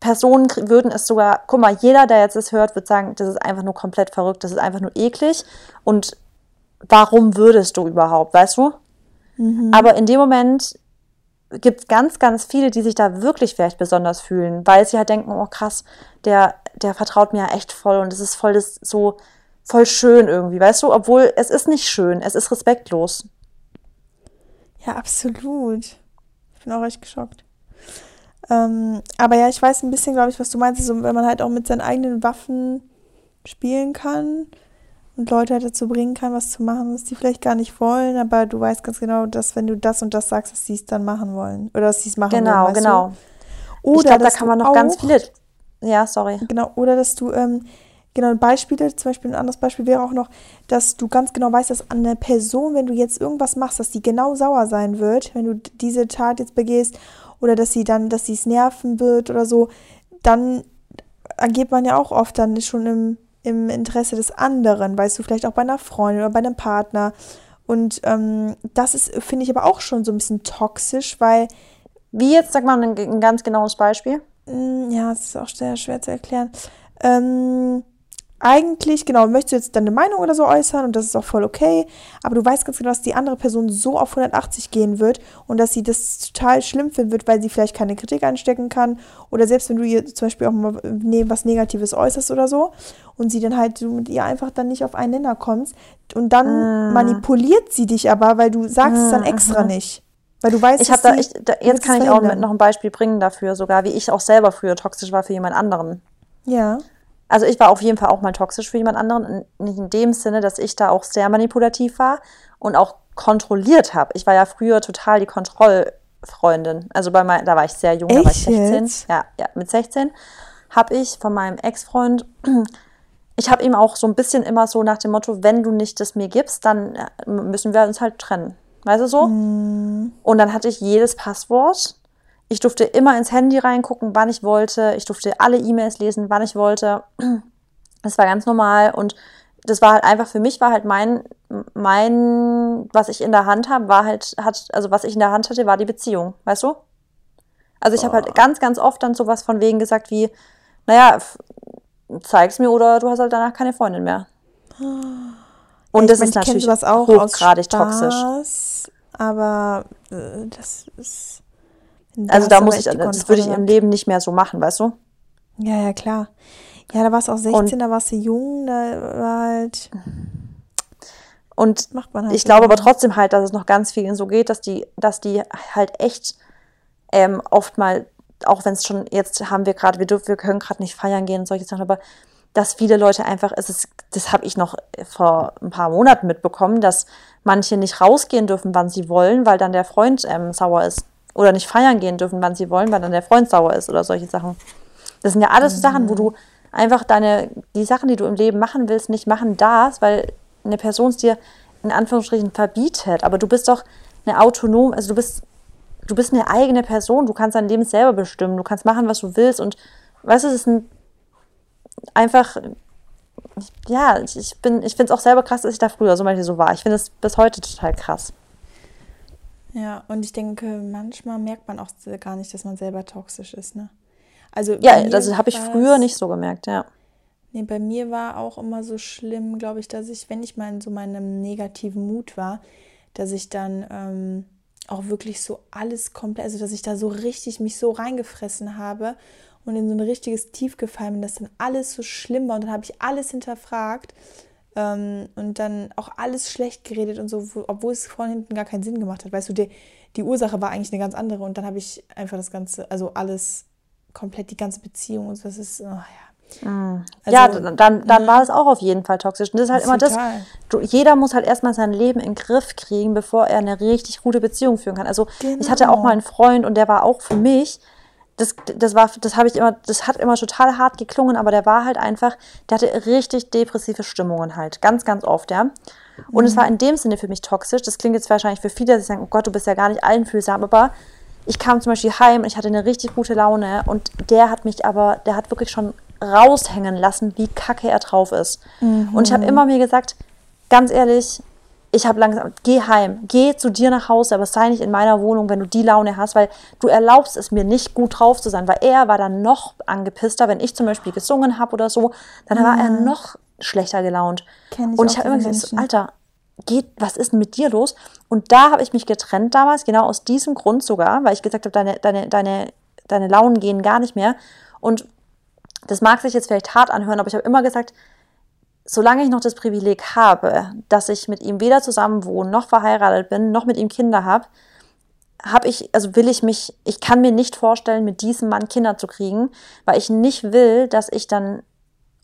Personen würden es sogar, guck mal, jeder, der jetzt das hört, wird sagen, das ist einfach nur komplett verrückt, das ist einfach nur eklig. Und warum würdest du überhaupt, weißt du? Aber in dem Moment gibt es ganz, ganz viele, die sich da wirklich vielleicht besonders fühlen, weil sie halt denken, oh krass, der, der vertraut mir ja echt voll und es ist voll das so voll schön irgendwie, weißt du? Obwohl es ist nicht schön, es ist respektlos. Ja, absolut. Ich bin auch echt geschockt. Ähm, aber ja, ich weiß ein bisschen, glaube ich, was du meinst, so, wenn man halt auch mit seinen eigenen Waffen spielen kann und Leute halt dazu bringen kann, was zu machen, was die vielleicht gar nicht wollen, aber du weißt ganz genau, dass wenn du das und das sagst, dass sie es dann machen wollen. Oder dass sie es machen Genau, wollen. genau. Du? Oder ich glaube, da kann man noch ganz viele. Ja, sorry. Genau, oder dass du, ähm, genau, Beispiele, zum Beispiel ein anderes Beispiel wäre auch noch, dass du ganz genau weißt, dass an der Person, wenn du jetzt irgendwas machst, dass die genau sauer sein wird, wenn du diese Tat jetzt begehst, oder dass sie dann, dass sie es nerven wird oder so, dann agiert man ja auch oft dann schon im, im Interesse des anderen, weißt du, vielleicht auch bei einer Freundin oder bei einem Partner. Und ähm, das ist, finde ich, aber auch schon so ein bisschen toxisch, weil Wie jetzt, sag mal ein, ein ganz genaues Beispiel. Mm, Ja, es ist auch sehr schwer zu erklären. Ähm, eigentlich, genau, möchtest du jetzt deine Meinung oder so äußern und das ist auch voll okay, aber du weißt ganz genau, dass die andere Person so auf 180 gehen wird und dass sie das total schlimm finden wird, weil sie vielleicht keine Kritik einstecken kann oder selbst wenn du ihr zum Beispiel auch mal was Negatives äußerst oder so und sie dann halt du mit ihr einfach dann nicht auf einen Nenner kommst und dann manipuliert sie dich aber, weil du sagst es dann extra nicht. Weil du weißt, Ich habe dass da, ich, da, jetzt kann ich auch mit noch ein Beispiel bringen dafür, sogar wie ich auch selber früher toxisch war für jemand anderen. Ja. Also ich war auf jeden Fall auch mal toxisch für jemand anderen. Nicht in dem Sinne, dass ich da auch sehr manipulativ war und auch kontrolliert habe. Ich war ja früher total die Kontrollfreundin. Also bei mein, da war ich sehr jung, da war ich Echt 16. jetzt? Ja, ja, mit 16 habe ich von meinem Ex-Freund, ich habe ihm auch so ein bisschen immer so nach dem Motto, wenn du nicht das mir gibst, dann äh, müssen wir uns halt trennen. Weißt du so? Und dann hatte ich jedes Passwort. Ich durfte immer ins Handy reingucken, wann ich wollte. Ich durfte alle E-Mails lesen, wann ich wollte. Das war ganz normal und das war halt einfach für mich war halt mein mein was ich in der Hand habe, war halt hat also was ich in der Hand hatte, war die Beziehung, weißt du? Also ich habe halt ganz ganz oft dann sowas von wegen gesagt wie naja, zeig's mir oder du hast halt danach keine Freundin mehr. Und ich das mein, ist natürlich hochgradig toxisch. Aber äh, das ist. Also da hast du muss ich, das würde ich im Leben nicht mehr so machen, weißt du? Ja, ja, klar. Ja, da warst du auch 16, Und- da warst du jung, da war halt. Und Macht man halt ich glaube aber trotzdem halt, dass es noch ganz vielen so geht, dass die, dass die halt echt ähm, oft mal, auch wenn es schon, jetzt haben wir gerade, wir dürfen, wir können gerade nicht feiern gehen und solche Sachen, aber dass viele Leute einfach, es ist, das habe ich noch vor ein paar Monaten mitbekommen, dass manche nicht rausgehen dürfen, wann sie wollen, weil dann der Freund ähm, sauer ist. Oder nicht feiern gehen dürfen, wann sie wollen, weil dann der Freund sauer ist oder solche Sachen. Das sind ja alles so Sachen, wo du einfach deine, die Sachen, die du im Leben machen willst, nicht machen darfst, weil eine Person es dir in Anführungsstrichen verbietet. Aber du bist doch eine autonom, also du bist, du bist eine eigene Person, du kannst dein Leben selber bestimmen, du kannst machen, was du willst und weißt du, es ist ein einfach, ja, ich bin, ich finde es auch selber krass, dass ich da früher so manchmal so war. Ich finde es bis heute total krass. Ja, und ich denke, manchmal merkt man auch gar nicht, dass man selber toxisch ist, ne? Also Ja, das habe ich früher nicht so gemerkt, ja. Nee, bei mir war auch immer so schlimm, glaube ich, dass ich, wenn ich mal in so meinem negativen Mut war, dass ich dann ähm, auch wirklich so alles komplett, also dass ich da so richtig mich so reingefressen habe und in so ein richtiges Tief gefallen bin, dass dann alles so schlimm war und dann habe ich alles hinterfragt ähm, und dann auch alles schlecht geredet und so, wo, obwohl es vorhin hinten gar keinen Sinn gemacht hat. Weißt du, die, die Ursache war eigentlich eine ganz andere und dann habe ich einfach das Ganze, also alles komplett, die ganze Beziehung und so, das ist, oh ja. ja, Also, dann, dann, dann war es auch auf jeden Fall toxisch. Und das ist halt immer das, du, jeder muss halt erstmal sein Leben in den Griff kriegen, bevor er eine richtig gute Beziehung führen kann. Also ich hatte auch Genau. mal einen Freund und der war auch für mich das, das war, das habe ich immer, das hat immer total hart geklungen, aber der war halt einfach, der hatte richtig depressive Stimmungen halt, ganz, ganz oft, ja. Und mhm. es war in dem Sinne für mich toxisch. Das klingt jetzt wahrscheinlich für viele, dass sie sagen, oh Gott, du bist ja gar nicht einfühlsam, aber ich kam zum Beispiel heim und ich hatte eine richtig gute Laune und der hat mich aber, der hat wirklich schon raushängen lassen, wie kacke er drauf ist. Mhm. Und ich habe immer mir gesagt, ganz ehrlich, ich habe langsam, geh heim, geh zu dir nach Hause, aber sei nicht in meiner Wohnung, wenn du die Laune hast, weil du erlaubst es mir nicht gut drauf zu sein, weil er war dann noch angepisster, wenn ich zum Beispiel gesungen habe oder so, dann ja. war er noch schlechter gelaunt. Kenn ich und ich habe immer gesagt, Alter, geht, was ist denn mit dir los? Und da habe ich mich getrennt damals, genau aus diesem Grund sogar, weil ich gesagt habe, deine, deine, deine, deine Launen gehen gar nicht mehr. Und das mag sich jetzt vielleicht hart anhören, aber ich habe immer gesagt, solange ich noch das Privileg habe, dass ich mit ihm weder zusammen wohne, noch verheiratet bin, noch mit ihm Kinder habe, habe ich, also will ich mich, ich kann mir nicht vorstellen, mit diesem Mann Kinder zu kriegen, weil ich nicht will, dass ich dann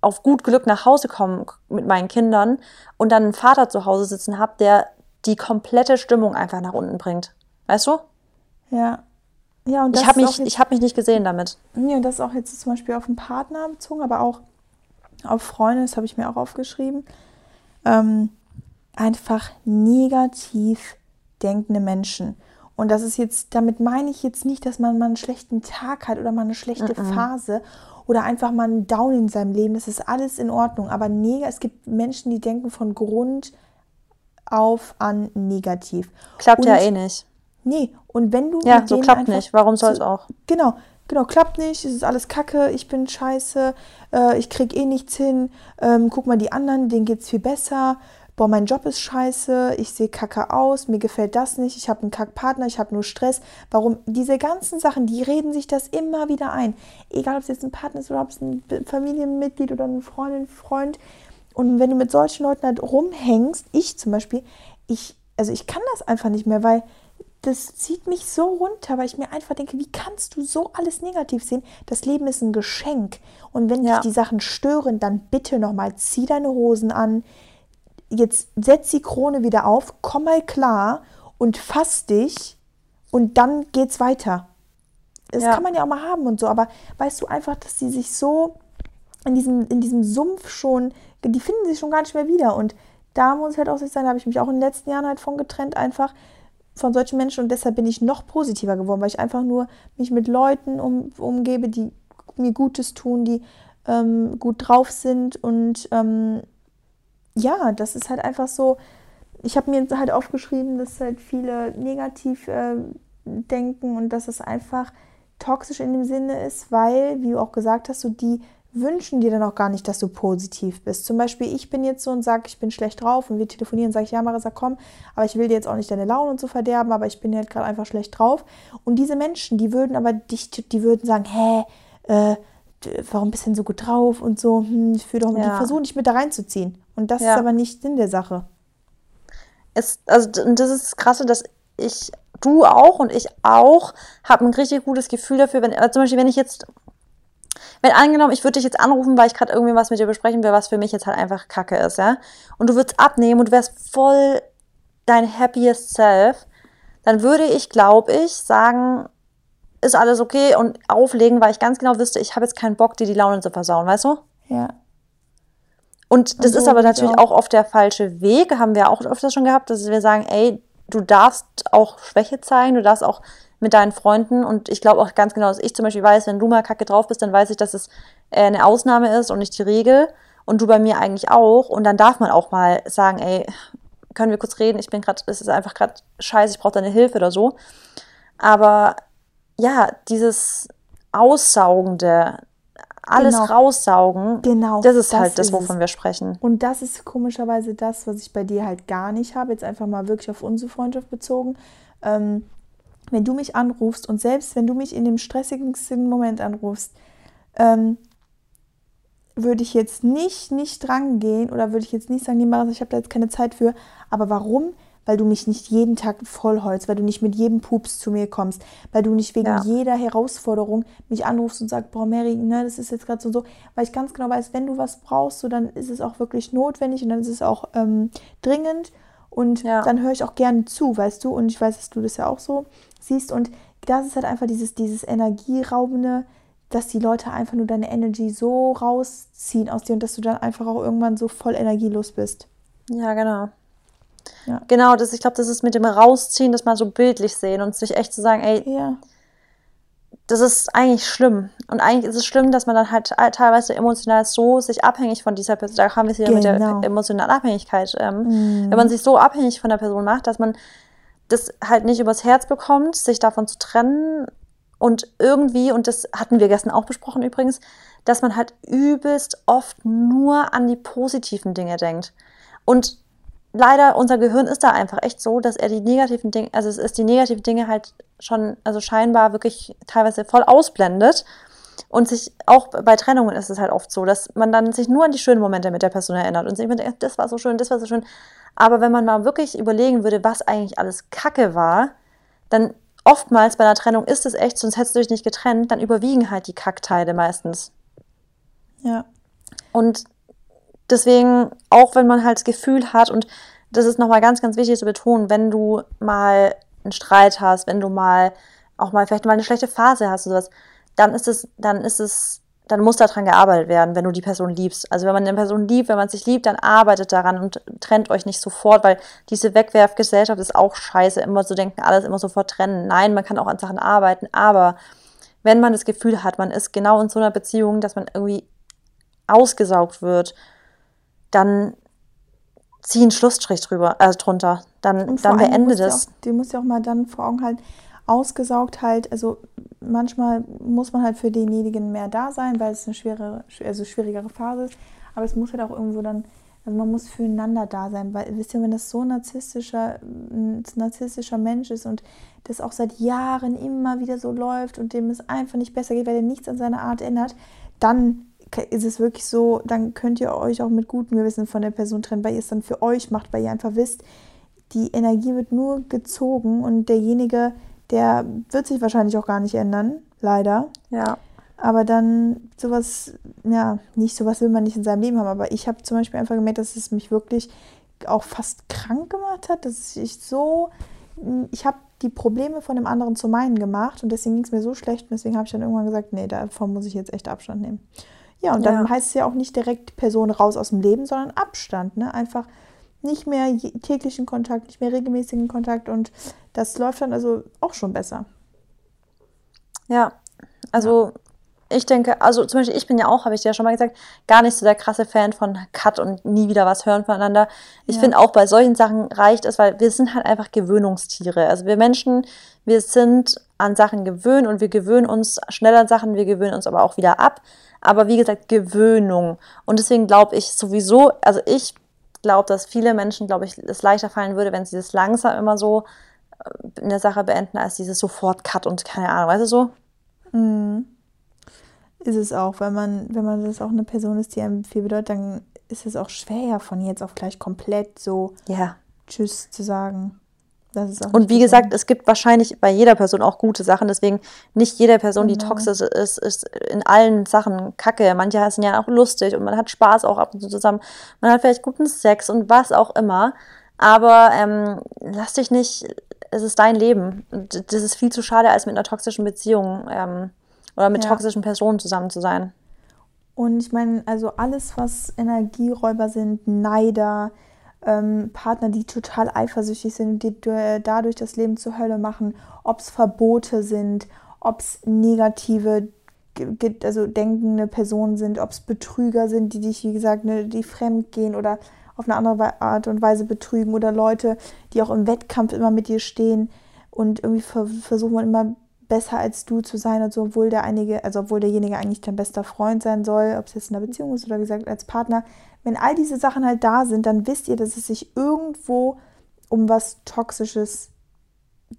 auf gut Glück nach Hause komme mit meinen Kindern und dann einen Vater zu Hause sitzen habe, der die komplette Stimmung einfach nach unten bringt. Weißt du? Ja. Ja, und das ich habe mich, ich hab mich nicht gesehen damit. Nee, und das ist auch jetzt zum Beispiel auf einen Partner bezogen, aber auch auf Freunde, das habe ich mir auch aufgeschrieben, ähm, einfach negativ denkende Menschen. Und das ist jetzt, damit meine ich jetzt nicht, dass man mal einen schlechten Tag hat oder mal eine schlechte mm -mm. Phase oder einfach mal einen Down in seinem Leben. Das ist alles in Ordnung. Aber neg es gibt Menschen, die denken von Grund auf an negativ. Klappt und, ja eh nicht. Nee, und wenn du. Ja, so klappt nicht. Warum soll es auch? Genau, genau, klappt nicht, es ist alles kacke, ich bin scheiße, äh, ich krieg eh nichts hin, ähm, guck mal die anderen, denen geht's viel besser, boah, mein Job ist scheiße, ich sehe kacke aus, mir gefällt das nicht, ich habe einen Kackpartner, ich habe nur Stress. Warum? Diese ganzen Sachen, die reden sich das immer wieder ein. Egal, ob es jetzt ein Partner ist oder ob es ein Familienmitglied oder eine Freundin, Freund. Und wenn du mit solchen Leuten halt rumhängst, ich zum Beispiel, ich, also ich kann das einfach nicht mehr, weil das zieht mich so runter, weil ich mir einfach denke, wie kannst du so alles negativ sehen? Das Leben ist ein Geschenk. Und wenn ja. dich die Sachen stören, dann bitte nochmal, zieh deine Hosen an, jetzt setz die Krone wieder auf, komm mal klar und fass dich und dann geht's weiter. Das ja. kann man ja auch mal haben und so, aber weißt du einfach, dass sie sich so in diesem, in diesem Sumpf schon, die finden sich schon gar nicht mehr wieder. Und da muss halt auch sich sein, da habe ich mich auch in den letzten Jahren halt von getrennt, einfach von solchen Menschen und deshalb bin ich noch positiver geworden, weil ich einfach nur mich mit Leuten um, umgebe, die mir Gutes tun, die ähm, gut drauf sind und ähm, ja, das ist halt einfach so. Ich habe mir halt aufgeschrieben, dass halt viele negativ äh, denken und dass es einfach toxisch in dem Sinne ist, weil, wie du auch gesagt hast, so die wünschen dir dann auch gar nicht, dass du positiv bist. Zum Beispiel, ich bin jetzt so und sage, ich bin schlecht drauf und wir telefonieren, sage ich, ja, Marisa, komm, aber ich will dir jetzt auch nicht deine Laune und so verderben, aber ich bin halt gerade einfach schlecht drauf. Und diese Menschen, die würden aber dich, die würden sagen, hä, äh, warum bist du denn so gut drauf und so, hm, ich doch, ja. die versuchen dich mit da reinzuziehen. Und das ja. ist aber nicht Sinn der Sache. Es, also, und das ist das Krasse, dass ich, du auch und ich auch, habe ein richtig gutes Gefühl dafür, wenn, also zum Beispiel, wenn ich jetzt, wenn angenommen, ich würde dich jetzt anrufen, weil ich gerade irgendwie was mit dir besprechen will, was für mich jetzt halt einfach Kacke ist, ja, und du würdest abnehmen und du wärst voll dein happiest self, dann würde ich, glaube ich, sagen, ist alles okay und auflegen, weil ich ganz genau wüsste, ich habe jetzt keinen Bock, dir die Laune zu versauen, weißt du? Ja. Und das und so ist aber natürlich auch. auch oft der falsche Weg, haben wir auch öfters schon gehabt, dass wir sagen, ey, du darfst auch Schwäche zeigen, du darfst auch mit deinen Freunden und ich glaube auch ganz genau, dass ich zum Beispiel weiß, wenn du mal kacke drauf bist, dann weiß ich, dass es äh, eine Ausnahme ist und nicht die Regel und du bei mir eigentlich auch und dann darf man auch mal sagen, ey, können wir kurz reden, ich bin gerade, es ist einfach gerade scheiße, ich brauche deine Hilfe oder so. Aber ja, dieses Aussaugende, alles genau. raussaugen, genau, das ist das halt das, wovon es. wir sprechen. Und das ist komischerweise das, was ich bei dir halt gar nicht habe, jetzt einfach mal wirklich auf unsere Freundschaft bezogen. Ähm, wenn du mich anrufst und selbst wenn du mich in dem stressigsten Moment anrufst, ähm, würde ich jetzt nicht, nicht drangehen oder würde ich jetzt nicht sagen, nee, Maris, ich habe da jetzt keine Zeit für. Aber warum? weil du mich nicht jeden Tag vollholst, weil du nicht mit jedem Pups zu mir kommst, weil du nicht wegen ja. jeder Herausforderung mich anrufst und sagst, boah, Mary, ne, das ist jetzt gerade so so, weil ich ganz genau weiß, wenn du was brauchst, so dann ist es auch wirklich notwendig und dann ist es auch ähm, dringend und ja. dann höre ich auch gerne zu, weißt du, und ich weiß, dass du das ja auch so siehst und das ist halt einfach dieses, dieses Energieraubende, dass die Leute einfach nur deine Energy so rausziehen aus dir und dass du dann einfach auch irgendwann so voll energielos bist. Ja, genau. Ja. Genau, das, ich glaube, das ist mit dem Rausziehen, das mal so bildlich sehen und sich echt zu sagen, ey, ja. Das ist eigentlich schlimm. Und eigentlich ist es schlimm, dass man dann halt teilweise emotional so sich abhängig von dieser Person, da haben wir es wieder genau. mit der genau. emotionalen Abhängigkeit, ähm, mhm. wenn man sich so abhängig von der Person macht, dass man das halt nicht übers Herz bekommt, sich davon zu trennen und irgendwie, und das hatten wir gestern auch besprochen übrigens, dass man halt übelst oft nur an die positiven Dinge denkt. Und leider, unser Gehirn ist da einfach echt so, dass er die negativen Dinge, also es ist die negativen Dinge halt schon, also scheinbar wirklich teilweise voll ausblendet. Und sich auch bei Trennungen ist es halt oft so, dass man dann sich nur an die schönen Momente mit der Person erinnert und sich immer denkt, das war so schön, das war so schön. Aber wenn man mal wirklich überlegen würde, was eigentlich alles Kacke war, dann oftmals bei einer Trennung ist es echt, sonst hättest du dich nicht getrennt, dann überwiegen halt die Kackteile meistens. Ja. Und deswegen, auch wenn man halt das Gefühl hat, und das ist nochmal ganz, ganz wichtig zu betonen, wenn du mal einen Streit hast, wenn du mal auch mal vielleicht mal eine schlechte Phase hast oder sowas, dann ist es, dann ist es dann muss daran gearbeitet werden, wenn du die Person liebst. Also wenn man eine Person liebt, wenn man sich liebt, dann arbeitet daran und trennt euch nicht sofort, weil diese Wegwerfgesellschaft ist auch scheiße, immer zu denken, alles immer sofort trennen. Nein, man kann auch an Sachen arbeiten, aber wenn man das Gefühl hat, man ist genau in so einer Beziehung, dass man irgendwie ausgesaugt wird, dann zieh einen Schlussstrich drüber, also drunter. Dann, dann beende das. Du musst ja auch mal dann vor Augen halten, ausgesaugt halt, also manchmal muss man halt für denjenigen mehr da sein, weil es eine schwere, also schwierigere Phase ist. Aber es muss halt auch irgendwo dann, also man muss füreinander da sein, weil wisst ihr, wenn das so ein narzisstischer, ein narzisstischer Mensch ist und das auch seit Jahren immer wieder so läuft und dem es einfach nicht besser geht, weil er nichts an seiner Art ändert, dann ist es wirklich so, dann könnt ihr euch auch mit gutem Gewissen von der Person trennen, weil ihr es dann für euch macht, weil ihr einfach wisst, die Energie wird nur gezogen und derjenige, der wird sich wahrscheinlich auch gar nicht ändern, leider. Ja. Aber dann sowas, ja, nicht sowas will man nicht in seinem Leben haben. Aber ich habe zum Beispiel einfach gemerkt, dass es mich wirklich auch fast krank gemacht hat, dass ich so, ich habe die Probleme von dem anderen zu meinen gemacht und deswegen ging es mir so schlecht und deswegen habe ich dann irgendwann gesagt, nee, davon muss ich jetzt echt Abstand nehmen. Ja, und dann ja. heißt es ja auch nicht direkt Person raus aus dem Leben, sondern Abstand, ne? Einfach nicht mehr täglichen Kontakt, nicht mehr regelmäßigen Kontakt und das läuft dann also auch schon besser. Ja, also ja. ich denke, also zum Beispiel ich bin ja auch, habe ich dir ja schon mal gesagt, gar nicht so der krasse Fan von Cut und nie wieder was hören voneinander. Ich ja. finde auch bei solchen Sachen reicht es, weil wir sind halt einfach Gewöhnungstiere. Also wir Menschen, wir sind an Sachen gewöhnt und wir gewöhnen uns schnell an Sachen, wir gewöhnen uns aber auch wieder ab. Aber wie gesagt, Gewöhnung. Und deswegen glaube ich sowieso, also ich glaube, dass viele Menschen, glaube ich, es leichter fallen würde, wenn sie das langsam immer so äh, in der Sache beenden, als dieses Sofort-Cut und keine Ahnung, weißt du so? Mhm. Ist es auch, wenn man, wenn man das auch eine Person ist, die einem viel bedeutet, dann ist es auch schwer, von jetzt auf gleich komplett so ja. Tschüss zu sagen und wie gesagt, es gibt wahrscheinlich bei jeder Person auch gute Sachen. Deswegen nicht jede Person, die genau. toxisch ist, ist in allen Sachen kacke. Manche sind ja auch lustig und man hat Spaß auch ab und zu zusammen. Man hat vielleicht guten Sex und was auch immer. Aber ähm, lass dich nicht, es ist dein Leben. Das ist viel zu schade, als mit einer toxischen Beziehung ähm, oder mit ja. toxischen Personen zusammen zu sein. Und ich meine, also alles, was Energieräuber sind, Neider, ähm, Partner, die total eifersüchtig sind, die dadurch das Leben zur Hölle machen, ob es Verbote sind, ob es negative, also denkende Personen sind, ob es Betrüger sind, die dich, wie gesagt, ne, die fremd gehen oder auf eine andere Art und Weise betrügen oder Leute, die auch im Wettkampf immer mit dir stehen und irgendwie versuchen immer besser als du zu sein und so, obwohl der einige, also obwohl derjenige eigentlich dein bester Freund sein soll, ob es jetzt in einer Beziehung ist oder wie gesagt als Partner, wenn all diese Sachen halt da sind, dann wisst ihr, dass es sich irgendwo um was Toxisches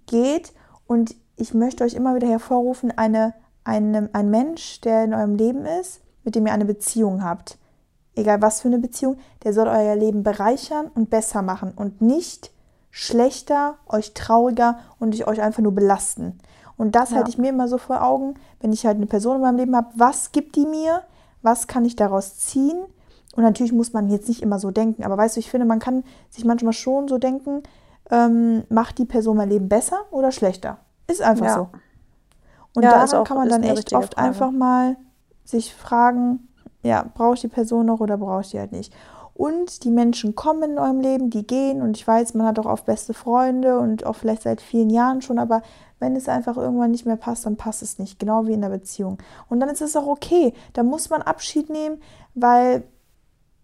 geht. Und ich möchte euch immer wieder hervorrufen, eine, eine, ein Mensch, der in eurem Leben ist, mit dem ihr eine Beziehung habt, egal was für eine Beziehung, der soll euer Leben bereichern und besser machen und nicht schlechter, euch trauriger und euch einfach nur belasten. Und das ja. halte ich mir immer so vor Augen, wenn ich halt eine Person in meinem Leben habe, was gibt die mir? Was kann ich daraus ziehen? Und natürlich muss man jetzt nicht immer so denken, aber weißt du, ich finde, man kann sich manchmal schon so denken, ähm, macht die Person mein Leben besser oder schlechter? Ist einfach ja. so. Und Ja, daran auch- kann man dann echt oft Frage. einfach mal sich fragen, ja, brauche ich die Person noch oder brauche ich die halt nicht? Und die Menschen kommen in eurem Leben, die gehen und ich weiß, man hat auch oft beste Freunde und auch vielleicht seit vielen Jahren schon, aber wenn es einfach irgendwann nicht mehr passt, dann passt es nicht, genau wie in der Beziehung. Und dann ist es auch okay, da muss man Abschied nehmen, weil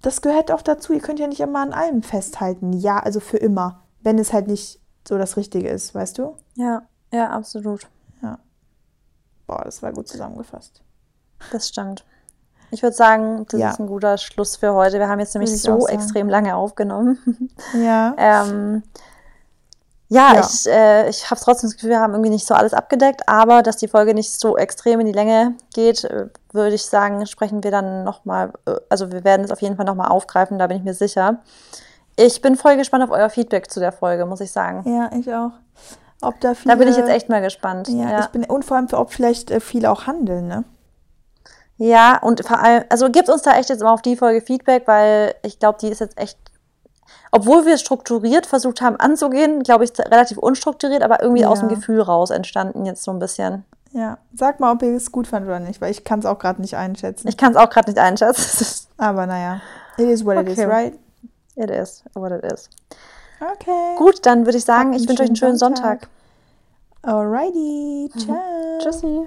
das gehört auch dazu. Ihr könnt ja nicht immer an allem festhalten, ja, also für immer, wenn es halt nicht so das Richtige ist, weißt du? Ja, ja, absolut. Boah, das war gut zusammengefasst. Das stimmt. Ich würde sagen, das Ja. ist ein guter Schluss für heute. Wir haben jetzt nämlich so extrem lange aufgenommen. Ja. ähm, ja, Ja. ich, äh, ich habe trotzdem das Gefühl, wir haben irgendwie nicht so alles abgedeckt, aber dass die Folge nicht so extrem in die Länge geht, äh, würde ich sagen, sprechen wir dann nochmal, äh, also wir werden es auf jeden Fall nochmal aufgreifen, da bin ich mir sicher. Ich bin voll gespannt auf euer Feedback zu der Folge, muss ich sagen. Ja, ich auch. Ob da viele, Da bin ich jetzt echt mal gespannt. Ja, ja. ich bin und vor allem, ob vielleicht äh, viele auch handeln, ne? Ja, und vor allem, also gebt uns da echt jetzt mal auf die Folge Feedback, weil ich glaube, die ist jetzt echt, obwohl wir es strukturiert versucht haben anzugehen, glaube ich, relativ unstrukturiert, aber irgendwie aus dem Ja. Gefühl raus entstanden jetzt so ein bisschen. Ja. Sag mal, ob ihr es gut fandet oder nicht, weil ich kann es auch gerade nicht einschätzen. Ich kann es auch gerade nicht einschätzen. Aber naja, it is what it is, Okay. right? it is what it is. Okay. Gut, dann würde ich sagen, Habt ich wünsche euch einen schönen schönen Sonntag. Alrighty. Ciao. Tschüssi.